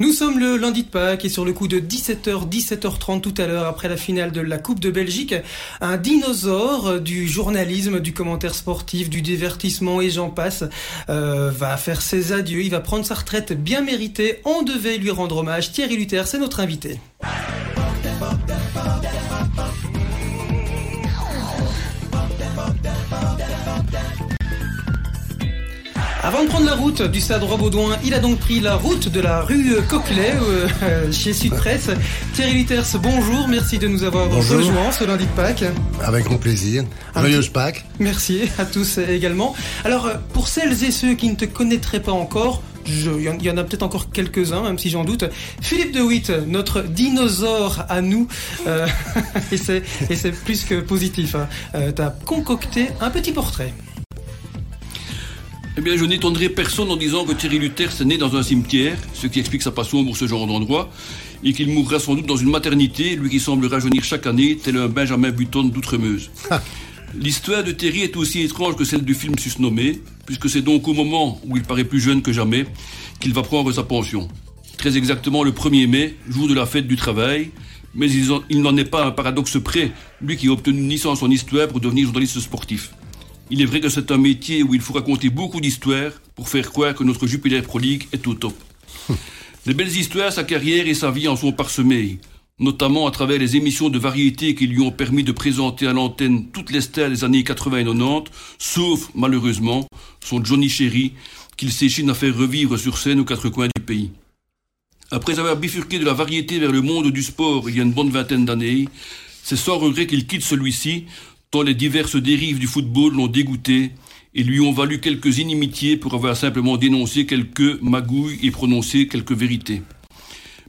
Nous sommes le lundi de Pâques et sur le coup de 17h, 17h30 tout à l'heure après la finale de la Coupe de Belgique, un dinosaure du journalisme, du commentaire sportif, du divertissement et j'en passe euh, va faire ses adieux. Il va prendre sa retraite bien méritée. On devait lui rendre hommage. Thierry Luther, c'est notre invité. Avant de prendre la route du stade Robaudouin, il a donc pris la route de la rue Coquelet euh, chez Sud Presse. Thierry Litters, bonjour, merci de nous avoir rejoints ce lundi de Pâques. Avec grand plaisir. Joyeuse Pâques. Merci à tous également. Alors, euh, pour celles et ceux qui ne te connaîtraient pas encore, il y en a peut-être encore quelques-uns, même si j'en doute. Philippe de Witt, notre dinosaure à nous, euh, et c'est plus que positif. Hein. Euh, tu as concocté un petit portrait. Eh bien, je n'étonnerai personne en disant que Thierry Luther s'est né dans un cimetière, ce qui explique sa passion pour ce genre d'endroit, et qu'il mourra sans doute dans une maternité, lui qui semble rajeunir chaque année, tel un Benjamin Button d'Outremeuse. L'histoire de Thierry est aussi étrange que celle du film susnommé, puisque c'est donc au moment où il paraît plus jeune que jamais qu'il va prendre sa pension. Très exactement le 1er mai, jour de la fête du travail, mais il n'en est pas un paradoxe près, lui qui a obtenu une licence en histoire pour devenir journaliste sportif. Il est vrai que c'est un métier où il faut raconter beaucoup d'histoires pour faire croire que notre Jupiter proligue est au top. Les belles histoires, sa carrière et sa vie en sont parsemées, notamment à travers les émissions de variété qui lui ont permis de présenter à l'antenne toutes les stars des années 80 et 90, sauf, malheureusement, son Johnny Chéri, qu'il s'échine à faire revivre sur scène aux quatre coins du pays. Après avoir bifurqué de la variété vers le monde du sport il y a une bonne vingtaine d'années, c'est sans regret qu'il quitte celui-ci tant les diverses dérives du football l'ont dégoûté et lui ont valu quelques inimitiés pour avoir simplement dénoncé quelques magouilles et prononcé quelques vérités.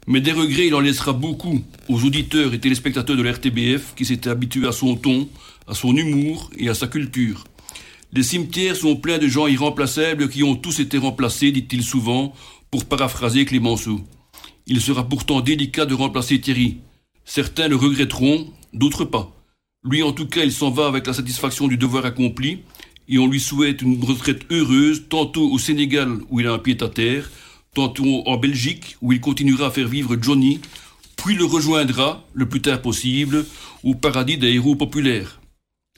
Mais des regrets, il en laissera beaucoup aux auditeurs et téléspectateurs de l'RTBF qui s'étaient habitués à son ton, à son humour et à sa culture. Les cimetières sont pleins de gens irremplaçables qui ont tous été remplacés, dit-il souvent, pour paraphraser Clémenceau. Il sera pourtant délicat de remplacer Thierry. Certains le regretteront, d'autres pas. Lui, en tout cas, il s'en va avec la satisfaction du devoir accompli, et on lui souhaite une retraite heureuse, tantôt au Sénégal, où il a un pied à terre, tantôt en Belgique, où il continuera à faire vivre Johnny, puis le rejoindra, le plus tard possible, au paradis des héros populaires.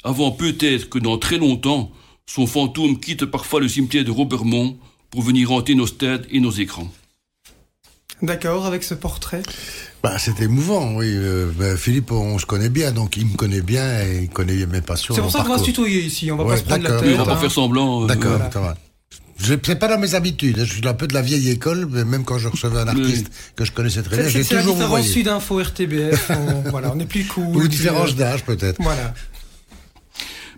Avant peut-être que dans très longtemps, son fantôme quitte parfois le cimetière de Robermont pour venir hanter nos stades et nos écrans. D'accord avec ce portrait? Bah, c'est émouvant, oui. Euh, bah, Philippe, on se connaît bien, donc il me connaît bien et il connaît mes passions. C'est pour ça qu'on va se tutoyer ici, on va pas se prendre la tête. on va pas faire semblant. Euh, d'accord, ça va. C'est pas dans mes habitudes. Je suis un peu de la vieille école, mais même quand je recevais un artiste que je connaissais très bien, j'ai toujours C'est la différence Sud-Info, RTBF. on, voilà, on est plus cool. Ou différence d'âge, peut-être. Voilà.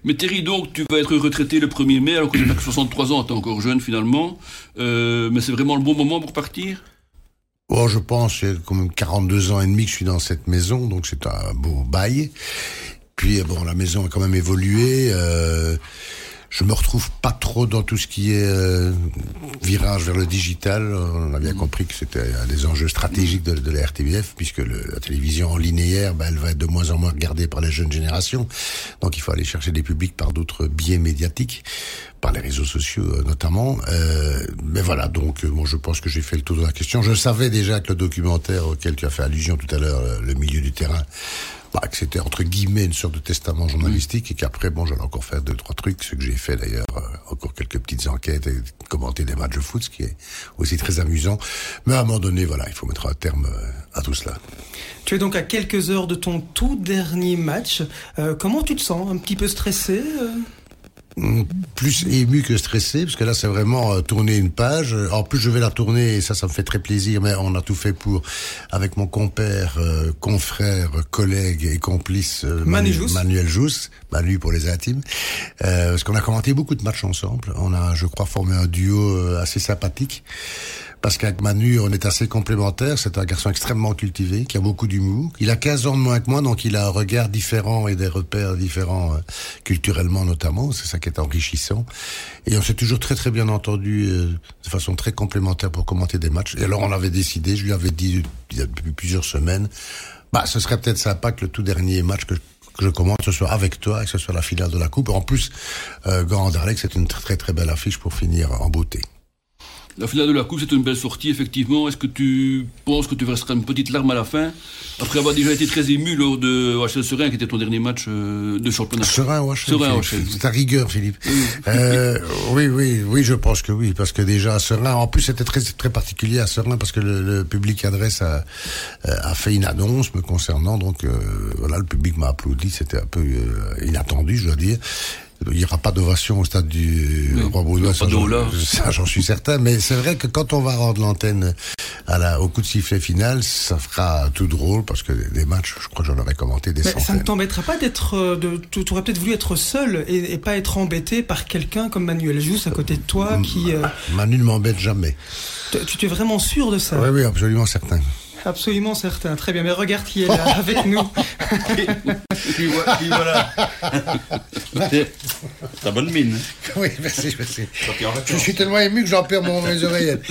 Mais Thierry, donc, tu vas être retraité le 1er mai, alors que tu n'as que 63 ans, tu es encore jeune finalement. Euh, mais c'est vraiment le bon moment pour partir? Oh, je pense, c'est comme 42 ans et demi que je suis dans cette maison, donc c'est un beau bail. Puis bon, la maison a quand même évolué. Euh, je me retrouve pas trop dans tout ce qui est euh, virage vers le digital. On a bien compris que c'était un des enjeux stratégiques de, de la RTBF, puisque le, la télévision en linéaire, ben, elle va être de moins en moins regardée par les jeunes générations. Donc il faut aller chercher des publics par d'autres biais médiatiques, par les réseaux sociaux euh, notamment. Euh, mais voilà, donc bon, je pense que j'ai fait le tour de la question. Je savais déjà que le documentaire auquel tu as fait allusion tout à l'heure, le milieu du terrain, bah, que c'était entre guillemets une sorte de testament journalistique et qu'après, bon, j'allais encore faire deux, trois trucs, ce que j'ai fait d'ailleurs, euh, encore quelques petites enquêtes et commenter des matchs de foot, ce qui est aussi très amusant. Mais à un moment donné, voilà, il faut mettre un terme euh, à tout cela. Tu es donc à quelques heures de ton tout dernier match. Euh, comment tu te sens? Un petit peu stressé plus ému que stressé, parce que là c'est vraiment euh, tourner une page. En plus je vais la tourner et ça ça me fait très plaisir, mais on a tout fait pour, avec mon compère, euh, confrère, collègue et complice euh, Manuel Jousse, Manu pour les intimes, parce qu'on a commenté beaucoup de matchs ensemble. On a, je crois, formé un duo assez sympathique parce qu'avec Manu, on est assez complémentaires. C'est un garçon extrêmement cultivé, qui a beaucoup d'humour. Il a 15 ans de moins que moi, donc il a un regard différent et des repères différents, euh, culturellement notamment. C'est ça qui est enrichissant. Et on s'est toujours très très bien entendu euh, de façon très complémentaire pour commenter des matchs. Et alors on avait décidé, je lui avais dit il y a depuis plusieurs semaines, bah ce serait peut-être sympa que le tout dernier match que que je ce soit avec toi et que ce soit la finale de la coupe. En plus, euh, Grand c'est une très très belle affiche pour finir en beauté. La finale de la Coupe, c'est une belle sortie, effectivement. Est-ce que tu penses que tu verseras une petite larme à la fin Après avoir déjà été très ému lors de HL Serein, qui était ton dernier match euh, de championnat? Serein HL. Serein C'est ta rigueur, Philippe. Euh, oui, oui, oui, je pense que oui. Parce que déjà, Serein, en plus, c'était très, très particulier à Serein parce que le, public adresse a, a, fait une annonce me concernant. Donc, euh, voilà, le public m'a applaudi. C'était un peu inattendu, je dois dire. Il n'y aura pas d'ovation au stade du Roi Baudouin, ça j'en suis certain. Mais c'est vrai que quand on va rendre l'antenne à la, au coup de sifflet final, ça fera tout drôle parce que des matchs, je crois que j'en aurais commenté des mais Ça ne t'embêtera pas d'être, euh, de, tu aurais peut-être voulu être seul et, pas être embêté par quelqu'un comme Manuel Jousse à côté de toi qui. Euh, Manu ne m'embête jamais. Tu, tu es vraiment sûr de ça? Oui, oui, absolument certain. Absolument certain. Très bien. Mais regarde qui est là avec nous. qui, voilà. T'as bonne mine. Oui, merci, merci. Je suis tellement ému que j'en perds mon, mes oreillettes.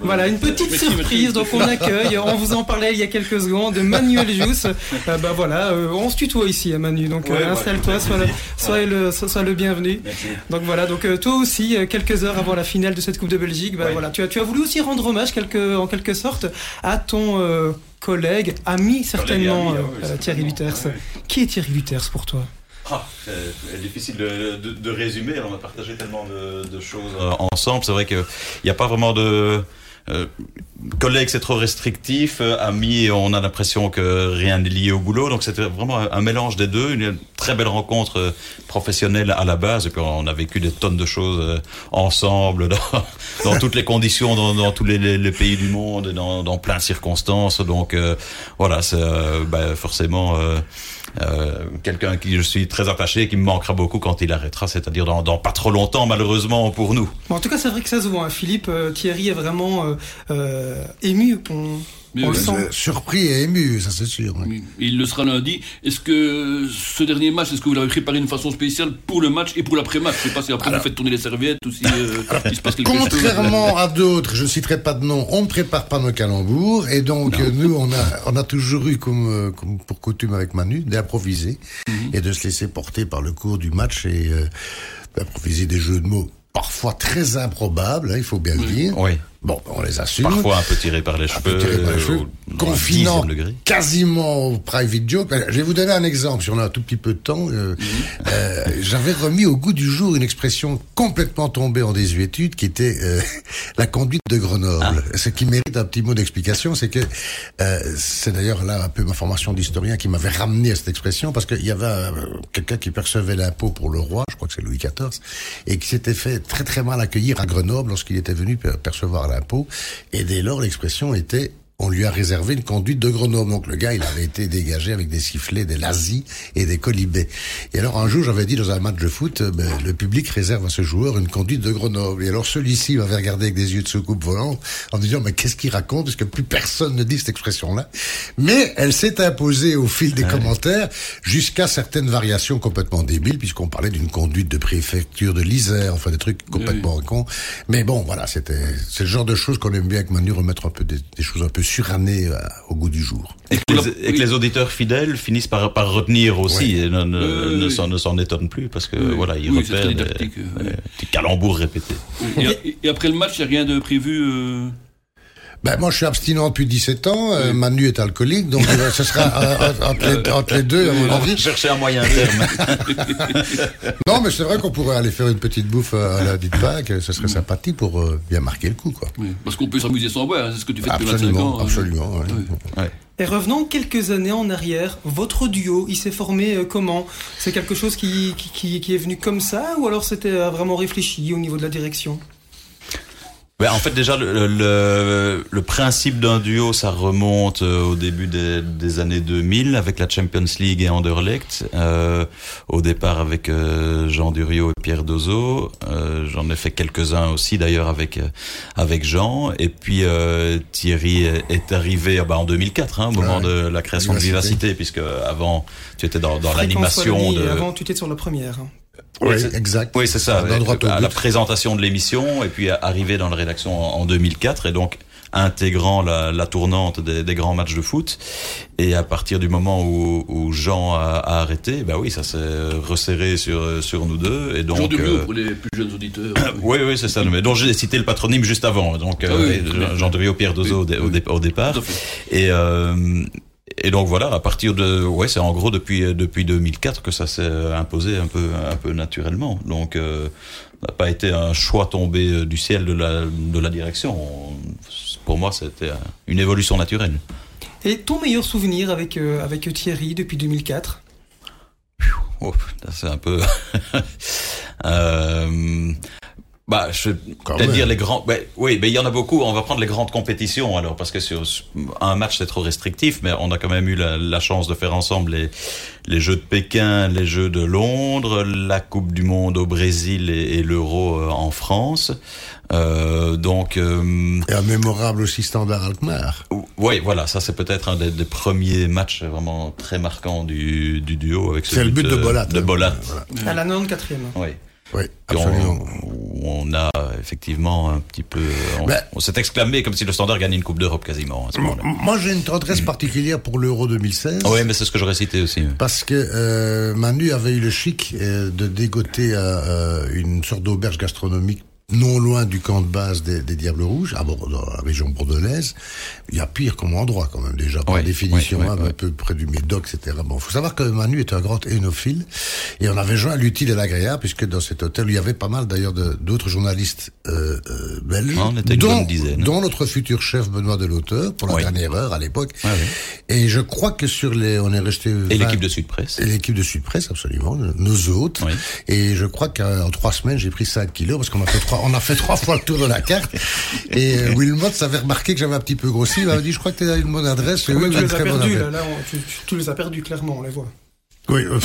voilà, une petite surprise. Donc on accueille, on vous en parlait il y a quelques secondes, de Manuel Jousse. Euh, bah voilà, euh, on se tutoie ici, à hein, Manu. Donc euh, installe-toi, sois, le, sois, le, sois le bienvenu. Donc voilà, donc toi aussi, quelques heures avant la finale de cette Coupe de Belgique, bah, voilà, tu as, tu as voulu aussi rendre hommage quelque, en quelque sorte à ton collègue, ami certainement, Thierry Luters. Qui est Thierry Luters pour toi? Ah, c'est difficile de, de, résumer. On a partagé tellement de, choses euh, ensemble. C'est vrai qu'il n'y a pas vraiment de euh, collègues, c'est trop restrictif. Euh, amis, on a l'impression que rien n'est lié au boulot. Donc c'était vraiment un, mélange des deux. Une très belle rencontre professionnelle à la base. Et puis on a vécu des tonnes de choses ensemble, dans, dans toutes les conditions, dans, dans tous les, pays du monde, dans, dans plein de circonstances. Donc voilà, c'est bah, forcément euh, quelqu'un qui je suis très attaché et qui me manquera beaucoup quand il arrêtera, c'est-à-dire dans, pas trop longtemps malheureusement pour nous. en tout cas, c'est vrai que ça se voit. Hein. Philippe euh, Thierry est vraiment euh, euh ému. On Surpris et ému, ça c'est sûr. Il le sera lundi. Est-ce que ce dernier match, est-ce que vous l'avez préparé d'une façon spéciale pour le match et pour l'après-match? Je sais pas si après vous faites tourner les serviettes ou si euh, il se passe quelque contrairement chose. Contrairement à d'autres, je ne citerai pas de nom, on ne prépare pas nos calembours et donc nous on a on a toujours eu comme, euh, comme pour coutume avec Manu d'improviser mhm. et de se laisser porter par le cours du match et euh, d'improviser des jeux de mots parfois très improbables, hein, il faut bien le dire. Oui. Bon, on les assume. Parfois un peu tiré par les cheveux. Par les cheveux. Confinant quasiment au private joke. Je vais vous donner un exemple, si on a un tout petit peu de temps. Euh, mhm. euh, J'avais remis au goût du jour une expression complètement tombée en désuétude qui était euh, la conduite de Grenoble. Ah. Ce qui mérite un petit mot d'explication, c'est que c'est d'ailleurs là un peu ma formation d'historien qui m'avait ramené à cette expression parce qu'il y avait quelqu'un qui percevait l'impôt pour le roi, je crois que c'est Louis XIV, et qui s'était fait très très mal accueillir à Grenoble lorsqu'il était venu percevoir la et dès lors, l'expression était on lui a réservé une conduite de Grenoble. Donc le gars, il avait été dégagé avec des sifflets, des lazis et des colibés. Et alors un jour, j'avais dit dans un match de foot, euh, ben, le public réserve à ce joueur une conduite de Grenoble. Et alors celui-ci m'avait regardé avec des yeux de soucoupe volant en disant, mais qu'est-ce qu'il raconte? Parce que plus personne ne dit cette expression-là. Mais elle s'est imposée au fil des commentaires jusqu'à certaines variations complètement débiles, puisqu'on parlait d'une conduite de préfecture de l'Isère, enfin des trucs complètement cons. Mais bon, voilà, c'était c'est le genre de choses qu'on aime bien avec Manu remettre un peu des, des choses un peu suranné euh, au goût du jour. Et que, les, auditeurs fidèles finissent par, par retenir aussi et ne, ne, s'en étonnent plus parce que voilà, ils repèrent des, des, calembours répétés. Et, après le match, il n'y a rien de prévu euh, ben, moi, je suis abstinent depuis 17 ans. Euh, Manu est alcoolique, donc euh, ce sera euh, entre, les, deux, à mon avis. chercher un moyen terme. non, mais c'est vrai qu'on pourrait aller faire une petite bouffe à la dite Pâques. Ce serait sympathique pour bien marquer le coup, quoi. parce qu'on peut s'amuser sans boire. Hein, c'est ce que tu fais depuis absolument, 25 ans. Absolument, Et revenons quelques années en arrière. Votre duo, il s'est formé comment? C'est quelque chose qui, qui, qui, est venu comme ça ou alors c'était vraiment réfléchi au niveau de la direction? En fait, déjà, le, le, le principe d'un duo, ça remonte euh, au début des, des, années 2000 avec la Champions League et Anderlecht. Euh, au départ avec euh, Jean Duriot et Pierre Dozo. Euh, J'en ai fait quelques-uns aussi d'ailleurs avec avec Jean. Et puis Thierry est arrivé bah, en 2004, hein, au moment de la création de Vivacité, puisque avant tu étais dans, dans l'animation. De... Avant, tu étais sur la première. Hein. Oui, exact. Oui, c'est ça. À, la présentation de l'émission et puis arrivé dans la rédaction en, 2004 et donc intégrant la, la tournante des, des, grands matchs de foot. Et à partir du moment où, où Jean a, a, arrêté, bah oui, ça s'est resserré sur sur nous deux. Et donc Jean Dubiot pour les plus jeunes auditeurs. oui, oui, c'est ça. Mais dont j'ai cité le patronyme juste avant. Donc ah oui, Jean Pierre Dozo oui, au, dé, au, départ. Et euh, et donc voilà, à partir de, ouais, c'est en gros depuis depuis 2004 que ça s'est imposé un peu un peu naturellement. Donc, euh, n'a pas été un choix tombé du ciel de la de la direction. Pour moi, c'était une évolution naturelle. Et ton meilleur souvenir avec euh, avec Thierry depuis 2004 oh, C'est un peu. euh, bah, je vais dire les grands. Bah, oui, mais il y en a beaucoup. On va prendre les grandes compétitions alors, parce que sur un match c'est trop restrictif, mais on a quand même eu la, la, chance de faire ensemble les les Jeux de Pékin, les Jeux de Londres, la Coupe du Monde au Brésil et, et l'Euro en France. Euh, donc. Euh, et un mémorable aussi Standard Alkmaar. Oui, voilà, ça c'est peut-être un des, des, premiers matchs vraiment très marquants du, du duo avec. C'est le but de Bolat. De Bolat. Voilà. À la 94e. Oui. Oui, absolument. On, on, a effectivement un petit peu. On, ben, on s'est exclamé comme si le Standard gagnait une Coupe d'Europe quasiment à ce moment-là. Moi, j'ai une tendresse particulière pour l'Euro 2016. Oui, mais c'est ce que j'aurais cité aussi. Parce que euh, Manu avait eu le chic euh, de dégoter euh, une sorte d'auberge gastronomique non loin du camp de base des, des Diables Rouges, à Bordeaux, dans la région bordelaise, il y a pire comme endroit quand même déjà par ouais, définition, ouais, hein, un peu près du Médoc, etc. Bon, faut savoir que Manu est un grand hénophile et on avait joint l'utile et l'agréable puisque dans cet hôtel il y avait pas mal d'ailleurs d'autres journalistes euh, euh, belges, on était dont, dont notre futur chef Benoît Delauteur pour la dernière heure à l'époque. Et je crois que sur les, on est resté et l'équipe de Sud Presse et l'équipe de Sud Presse absolument, nos hôtes. Et je crois qu'en trois semaines j'ai pris 5 kilos parce qu'on a fait trois, on a fait trois fois le tour de la carte. Et euh, Wilmot avait remarqué que j'avais un petit peu grossi. Il m'a dit, je crois que tu as une bonne adresse. Oui, oui, tu, les as perdu, là, là on, tu, tu, les as perdus, clairement, on les voit. Oui, euh,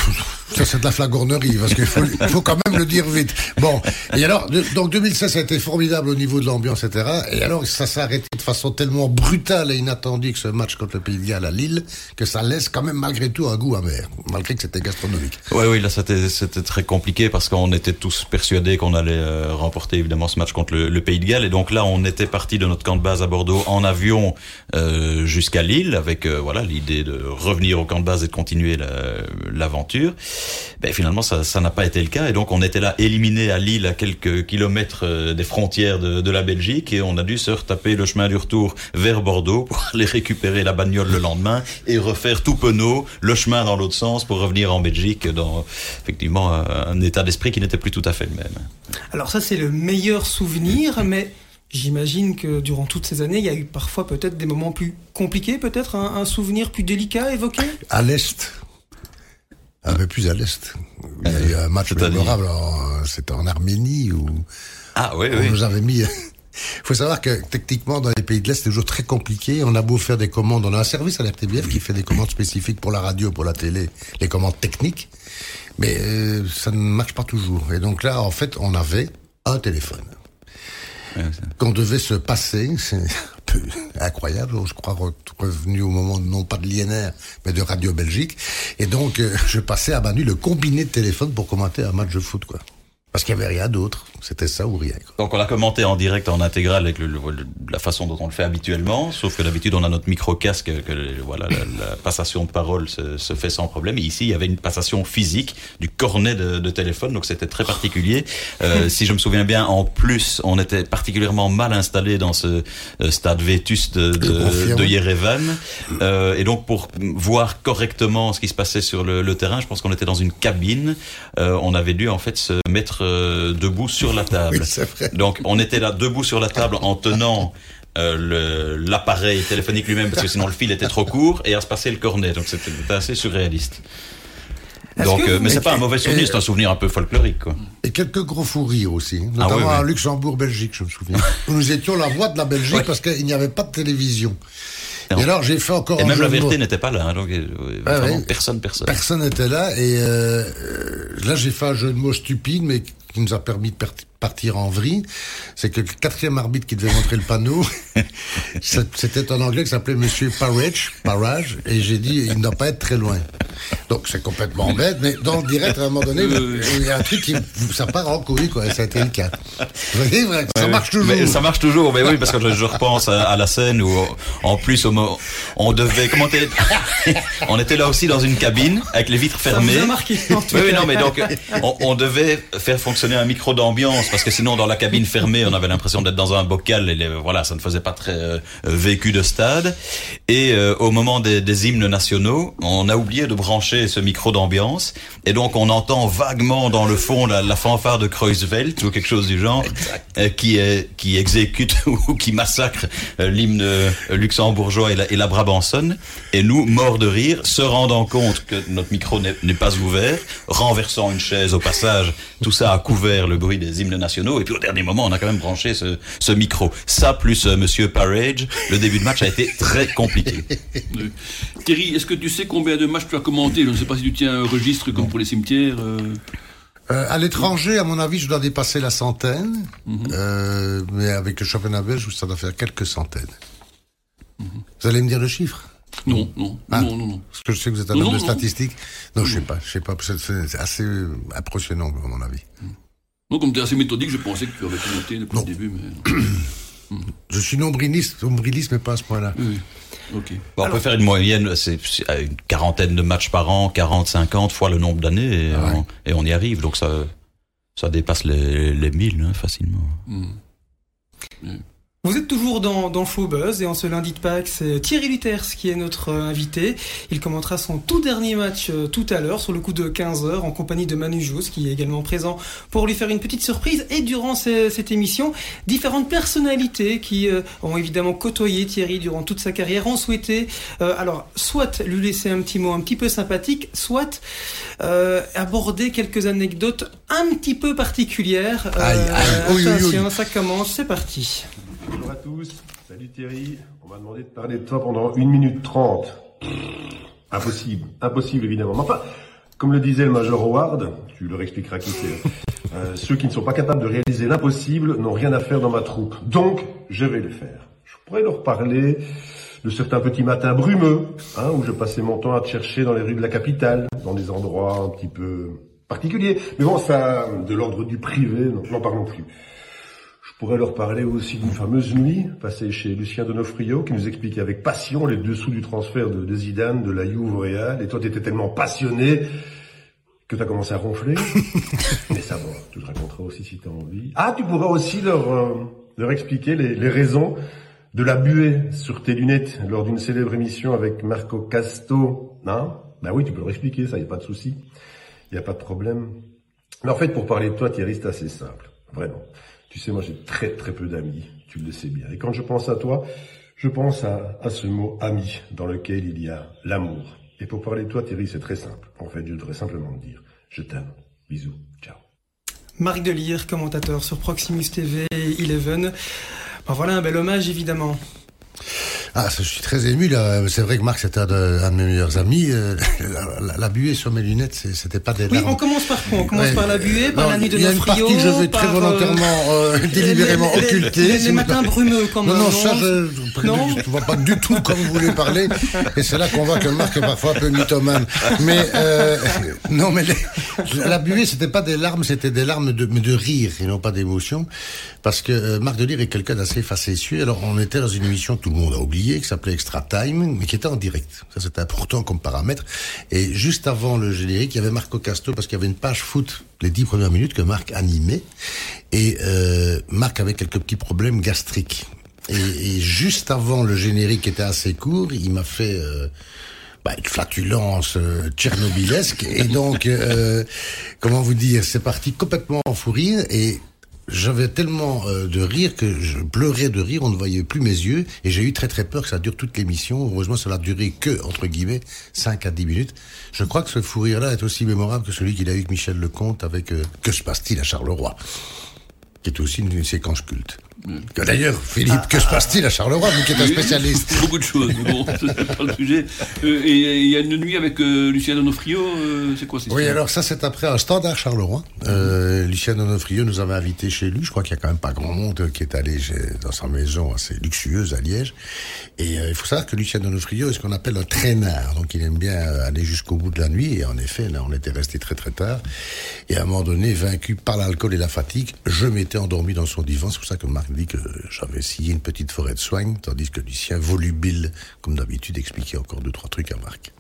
ça c'est de la flagornerie, parce qu'il faut, faut quand même le dire vite. Bon, et alors, donc 2016 ça a été formidable au niveau de l'ambiance, etc. Et alors, ça s'est arrêté de façon tellement brutale et inattendue que ce match contre le Pays de Galles à Lille, que ça laisse quand même malgré tout un goût amer, malgré que c'était gastronomique. Oui, oui, là c'était c'était très compliqué parce qu'on était tous persuadés qu'on allait euh, remporter évidemment ce match contre le, le, Pays de Galles. Et donc là, on était parti de notre camp de base à Bordeaux en avion euh, jusqu'à Lille, avec euh, voilà l'idée de revenir au camp de base et de continuer la l'aventure. Ben, finalement, ça n'a pas été le cas. Et donc, on était là éliminé à Lille, à quelques kilomètres euh, des frontières de, de, la Belgique. Et on a dû se retaper le chemin du retour vers Bordeaux pour aller récupérer la bagnole le lendemain et refaire tout penaud le chemin dans l'autre sens pour revenir en Belgique dans, effectivement, un état d'esprit qui n'était plus tout à fait le même. Alors ça, c'est le meilleur souvenir, mais J'imagine que durant toutes ces années, il y a eu parfois peut-être des moments plus compliqués, peut-être un, un, souvenir plus délicat à évoquer? À l'Est, un peu plus à l'est. Il y a eu un match mémorable, c'était en Arménie où ah, oui, on oui. nous avait mis. Il faut savoir que techniquement, dans les pays de l'Est, c'est toujours très compliqué. On a beau faire des commandes, on a un service à l'RTBF qui fait des commandes spécifiques pour la radio, pour la télé, les commandes techniques, mais euh, ça ne marche pas toujours. Et donc là, en fait, on avait un téléphone qu'on devait se passer. C'est un peu incroyable. Je crois revenu au moment non pas de l'INR, mais de Radio Belgique. Et donc, euh, je passais à Manu le combiné de téléphone pour commenter un match de foot. Parce qu'il n'y avait rien d'autre. C'était ça ou rien. Quoi. Donc on l'a commenté en direct, en intégral, avec le, le, la façon dont on le fait habituellement. Sauf que d'habitude, on a notre micro-casque, que voilà, la, la, passation de parole se, se, fait sans problème. Et ici, il y avait une passation physique du cornet de, de téléphone, donc c'était très particulier. Euh, si je me souviens bien, en plus, on était particulièrement mal installé dans ce euh, stade vétus de, de, de Yerevan. Euh, et donc pour voir correctement ce qui se passait sur le, le terrain, je pense qu'on était dans une cabine. Euh, on avait dû en fait se mettre euh, debout sur la table. Oui, Donc on était là debout sur la table en tenant euh, l'appareil téléphonique lui-même parce que sinon le fil était trop court et à se passer le cornet. Donc c'était assez surréaliste. Donc, euh, mais c'est pas un mauvais souvenir, c'est un souvenir un peu folklorique. Quoi. Et quelques gros fous rires aussi, notamment ah, oui, oui. à Luxembourg, Belgique, je me souviens. où nous étions la voix de la Belgique ouais. parce qu'il n'y avait pas de télévision. Et alors j'ai fait encore. Et même la vérité n'était pas là, hein, donc euh, ah, vraiment, personne, personne. Personne n'était là et euh, là j'ai fait un jeu de mots stupide, mais qui nous a permis de partir en vrille, c'est que le quatrième arbitre qui devait montrer le panneau, c'était un anglais qui s'appelait Monsieur Parage, Parage, et j'ai dit, il ne doit pas être très loin. Donc c'est complètement bête, mais dans le direct, à un moment donné, il y a un truc qui, ça part en couille, quoi, ça a été le cas. Vous voyez, ça marche toujours. Mais ça marche toujours, mais oui, parce que je, repense à, la scène où, en plus, on devait, comment on était là aussi dans une cabine, avec les vitres fermées. Ça marqué, oui, oui, non, mais donc, on, on devait faire fonctionner un micro d'ambiance parce que sinon dans la cabine fermée on avait l'impression d'être dans un bocal et voilà ça ne faisait pas très euh, vécu de stade. Et euh, au moment des, des, hymnes nationaux on a oublié de brancher ce micro d'ambiance. Et donc on entend vaguement dans le fond la, la fanfare de Kreuzveld ou quelque chose du genre euh, qui est qui exécute ou qui massacre l'hymne luxembourgeois et la, et la Brabançonne. Et nous morts de rire se rendant compte que notre micro n'est pas ouvert renversant une chaise au passage tout ça a couvert le bruit des hymnes nationaux. Et puis au dernier moment, on a quand même branché ce, ce micro. Ça, plus euh, Monsieur Parage, le début de match a été très compliqué. Thierry, est-ce que tu sais combien de matchs tu as commenté Je ne sais pas si tu tiens un registre comme pour les cimetières. Euh... Euh, à l'étranger, à mon avis, je dois dépasser la centaine. Mhm. euh, mais avec le championnat belge, ça doit faire quelques centaines. Mhm. Vous allez me dire le chiffre? Non, non, ah, non, non, non. Parce que je sais que vous êtes un homme de statistiques. Non, je sais pas, je sais pas. C'est assez impressionnant, à mon avis. Non, comme tu es assez méthodique, je pensais que tu avais tout noté depuis le début, mais. je suis nombriliste, nombriliste, mais pas à ce point-là. Oui. Bon, on peut faire une moyenne, c'est une quarantaine de matchs par an, 40, 50 fois le nombre d'années, et, ah et, on y arrive. Donc ça, ça dépasse les, les 1000 hein, facilement. Mm. Vous êtes toujours dans, dans Buzz et en ce lundi de Pâques, c'est Thierry Luters qui est notre euh, invité. Il commentera son tout dernier match euh, tout à l'heure sur le coup de 15h en compagnie de Manu Jous qui est également présent pour lui faire une petite surprise. Et durant cette émission, différentes personnalités qui euh, ont évidemment côtoyé Thierry durant toute sa carrière ont souhaité, alors, soit lui laisser un petit mot un petit peu sympathique, soit aborder quelques anecdotes un petit peu particulières. attention, ça commence, c'est parti. Bonjour à tous, salut Thierry. On m'a demandé de parler de toi pendant 1 minute 30. Impossible, impossible évidemment. Enfin, comme le disait le Major Howard, tu leur expliqueras qui c'est. Euh, ceux qui ne sont pas capables de réaliser l'impossible n'ont rien à faire dans ma troupe. Donc, je vais le faire. Je pourrais leur parler de certains petits matins brumeux, hein, où je passais mon temps à te chercher dans les rues de la capitale, dans des endroits un petit peu particuliers. Mais bon, ça, de l'ordre du privé, donc n'en parlons plus. Je pourrais leur parler aussi d'une fameuse nuit passée chez Lucien Donofrio qui nous expliquait avec passion les dessous du transfert de, de Zidane de la Juve au Real. Et toi, tu étais tellement passionné que tu as commencé à ronfler. Mais ça va, tu te raconteras aussi si tu as envie. Ah, tu pourras aussi leur, euh, leur expliquer les, les raisons de la buée sur tes lunettes lors d'une célèbre émission avec Marco Casto. Non? Ben oui, tu peux leur expliquer, ça, y a pas de souci. Il y a pas de problème. Mais en fait, pour parler de toi, Thierry, c'est assez simple. Vraiment. Tu sais, moi j'ai très très peu d'amis, tu le sais bien. Et quand je pense à toi, je pense à, ce mot ami dans lequel il y a l'amour. Et pour parler de toi, Thierry, c'est très simple. En fait, je voudrais simplement te dire, je t'aime. Bisous. Ciao. Marc Delire, commentateur sur Proximus TV 11. Ben voilà un bel hommage, évidemment. Ah, je suis très ému là. C'est vrai que Marc c'était un, de, mes meilleurs amis. Euh, la, buée sur mes lunettes, c'était pas des larmes. Oui, on commence par quoi? On commence par la buée, par la nuit de Il y a une partie que je vais très euh, volontairement, euh, délibérément occulter. Les, matins brumeux, quand même. Non, non, ça, je ne vois pas du tout comme vous voulez parler. Et c'est là qu'on voit que Marc est parfois un peu mythomane. Mais euh, non, mais la buée, c'était pas des larmes, c'était des larmes de, de rire et non pas d'émotion. Parce que Marc Delire est quelqu'un d'assez facétieux. Alors, on était dans une émission, tout le monde a oublié qui s'appelait Extra Time, mais qui était en direct. Ça, c'était important comme paramètre. Et juste avant le générique, il y avait Marco Casto, parce qu'il y avait une page foot, les dix premières minutes, que Marc animait. Et euh, Marc avait quelques petits problèmes gastriques. Et, juste avant le générique, qui était assez court, il m'a fait... Euh, bah, une flatulence euh, et donc euh, comment vous dire c'est parti complètement en fou rire et j'avais tellement euh, de rire que je pleurais de rire, on ne voyait plus mes yeux, et j'ai eu très très peur que ça dure toute l'émission. Heureusement, ça n'a duré que, entre guillemets, 5 à 10 minutes. Je crois que ce fou rire-là est aussi mémorable que celui qu'il a eu avec Michel Lecomte avec euh, Que se passe-t-il à Charleroi? Qui est aussi une, séquence culte. D'ailleurs, Philippe, que se passe-t-il à Charleroi, vous qui êtes un spécialiste Beaucoup de choses, mais bon, c'est pas le sujet. Euh, et il y a une nuit avec euh, Lucien Donofrio, euh, c'est quoi cette Oui, alors ça, c'est après un standard Charleroi. Lucien Donofrio nous avait invités chez lui. Je crois qu'il y a quand même pas grand monde qui est allé chez- dans sa maison assez luxueuse à Liège. Et il faut savoir que Lucien Donofrio est ce qu'on appelle un traîneur. Donc il aime bien aller jusqu'au bout de la nuit. Et en effet, là, on était resté très très tard. Et à un moment donné, vaincu par l'alcool et la fatigue, je m'étais endormi dans son divan. C'est pour ça que Marc dit que j'avais scié une petite forêt de soigne, tandis que Lucien, volubile, comme d'habitude, expliquait encore deux, trois trucs à Marc.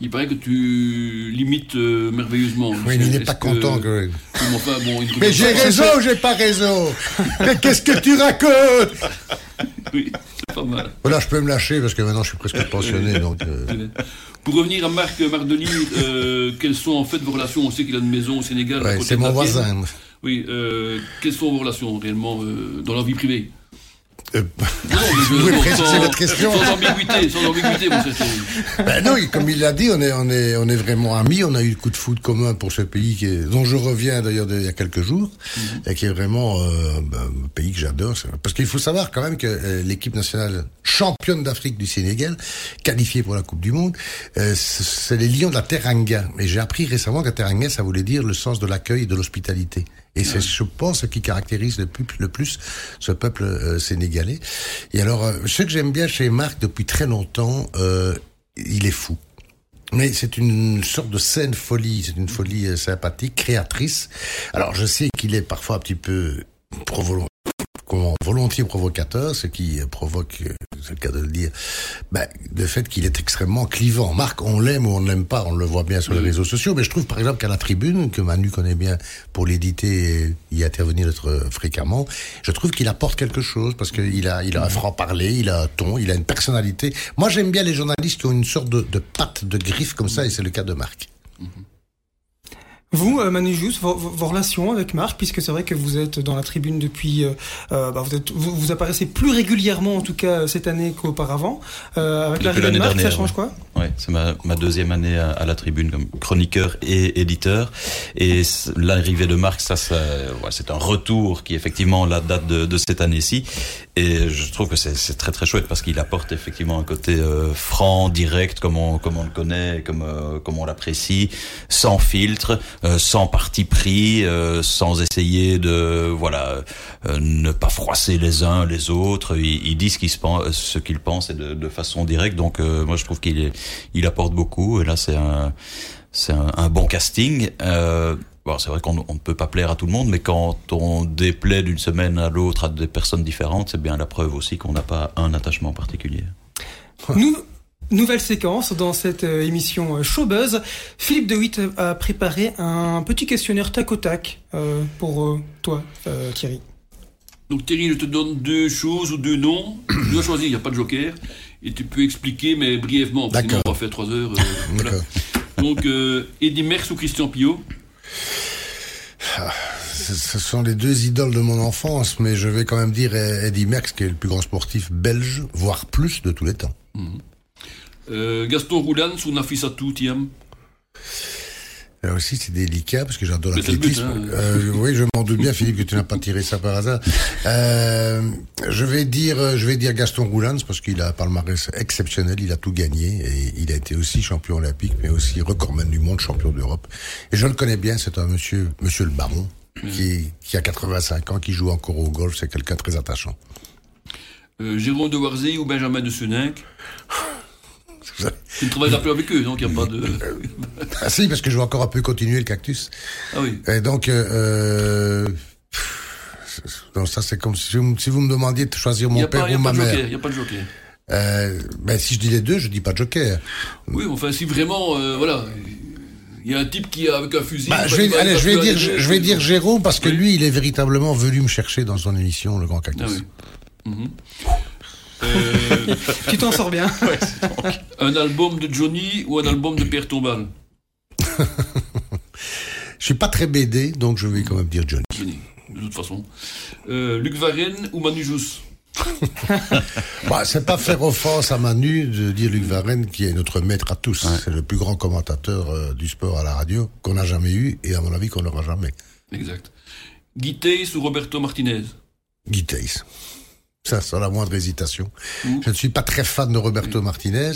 Il paraît que tu limites euh, merveilleusement. Oui, mais il n'est pas que- content que... Mais enfin, bon, il ne Mais j'ai raison ou j'ai pas raison Mais qu'est-ce que tu racontes? Oui, c'est pas mal. Voilà, je peux me lâcher parce que maintenant je suis presque pensionné, donc... euh, Pour revenir à Marc Mardoni, euh, quelles sont en fait vos relations? On sait qu'il a une maison au Sénégal. ouais, c'est mon voisin. Oui, euh, quelles sont vos relations réellement euh, dans la vie privée Euh, Non, sans- votre question Sans ambiguïté, sans ambiguïté, mon cher Thierry. ben non, comme il l'a dit, on est, on est, on est vraiment amis. On a eu le coup de foot commun pour ce pays qui est, dont je reviens d'ailleurs il y a quelques jours, et qui est vraiment euh, ben, un pays que j'adore. Parce qu'il faut savoir quand même que euh, l'équipe nationale championne d'Afrique du Sénégal, qualifiée pour la Coupe du Monde, euh, c'est les Lions de la Teranga. Et j'ai appris récemment que Teranga, ça voulait dire le sens de l'accueil et de l'hospitalité. Et c'est, je pense, ce qui caractérise le plus, le plus ce peuple euh, sénégalais. Et alors, euh, ce que j'aime bien chez Marc depuis très longtemps, euh, il est fou. Mais c'est une sorte de saine folie, c'est une folie sympathique, créatrice. Alors je sais qu'il est parfois un petit peu provolo- comment, volontiers provocateur, ce qui provoque, euh, c'est le cas de le dire, ben, le fait qu'il est extrêmement clivant. Marc, on l'aime ou on ne l'aime pas, on le voit bien sur les réseaux sociaux, mais je trouve par exemple qu'à la tribune, que Manu connaît bien pour l'éditer et y intervenir fréquemment, je trouve qu'il apporte quelque chose parce qu'il a, il a un franc-parler, il a un ton, il a une personnalité. Moi j'aime bien les journalistes qui ont une sorte de, de patte, de griffe comme ça, et c'est le cas de Marc. Vous, euh, Manu Jus, vos, relations avec Marc, puisque c'est vrai que vous êtes dans la tribune depuis, euh, euh, bah, vous, êtes, vous, vous apparaissez plus régulièrement en tout cas cette année qu'auparavant. Euh, avec l'arrivée de Marc, ça change quoi? Ouais, c'est ma, ma deuxième année à, à la tribune comme chroniqueur et éditeur. Et l'arrivée de Marc, ça, ça ouais, c'est un retour qui effectivement la date de, de cette année-ci. Et je trouve que c'est c'est très très chouette parce qu'il apporte effectivement un côté euh, franc, direct, comme on comme on le connaît, comme euh, comme on l'apprécie, sans filtre, euh, sans parti pris, euh, sans essayer de voilà euh, ne pas froisser les uns les autres. Il, il dit ce qu'il se pen- ce qu'il pense et de, de façon directe. Donc euh, moi je trouve qu'il il apporte beaucoup. Et là c'est un c'est un, bon casting. Euh, Bon, c'est vrai qu'on on ne peut pas plaire à tout le monde, mais quand on déplaît d'une semaine à l'autre à des personnes différentes, c'est bien la preuve aussi qu'on n'a pas un attachement particulier. Nouvelle séquence dans cette euh, émission euh, Showbuzz. Philippe De Witt a préparé un petit questionnaire tac au tac euh, pour euh, toi, euh, Thierry. Donc Thierry, je te donne deux choses ou deux noms. Tu dois choisir, il n'y a pas de joker. Et tu peux expliquer, mais brièvement, parce que sinon D'accord. on va faire trois heures. euh, voilà. D'accord. Donc, euh, Eddy Merckx ou Christian Pio Ce, ce sont les deux idoles de mon enfance, mais je vais quand même dire Eddie Merckx, qui est le plus grand sportif belge, voire plus de tous les temps. Euh, Gaston Roulans ou Nafissatou Thiam Là aussi, c'est délicat parce que j'adore l'athlétisme. hein. Euh, oui, je m'en doute bien, Philippe, que tu n'as pas tiré ça par hasard. Euh, je vais dire, je vais dire Gaston Roulans parce qu'il a un palmarès exceptionnel, il a tout gagné et il a été aussi champion olympique, mais aussi recordman du monde, champion d'Europe. Et je le connais bien, c'est un monsieur, monsieur le baron, qui, qui a 85 ans, qui joue encore au golf, c'est quelqu'un de très attachant. euh, Jérôme de Warzé ou Benjamin de Suninck Tu ne travailles plus avec eux, donc il n'y a pas de... Ah si, parce que je vais encore un peu continuer le cactus. Ah oui. Et donc, euh, euh, donc ça c'est comme si vous, si vous me demandiez de choisir n'y mon a, pas- père a ou pas ma de mère. joker. Il y a pas de joker. Euh, ben si je dis les deux, je dis pas joker. Oui, enfin, si vraiment, euh, voilà, il y a un type qui est avec un fusil... Bah, je va- vais, allez, je vais dire, je, je vais dire Jérôme parce que Oui. lui, il est véritablement venu me chercher dans son émission, le Grand Cactus. Ah oui. Mhm. Euh, Tu t'en sors bien. un album de Johnny ou un album de Pierre Tombal Je suis pas très BD, donc je vais quand même dire Johnny. Johnny, de toute façon. Euh, Luc Varenne ou Manu Jousse Bah, c'est pas faire offense à Manu de dire Luc Varenne qui est notre maître à tous. C'est le plus grand commentateur euh, du sport à la radio qu'on n'a jamais eu et à mon avis qu'on n'aura jamais. Exact. Guy Teis ou Roberto Martinez? Guy Ça, sans la moindre hésitation. Je ne suis pas très fan de Roberto Martinez.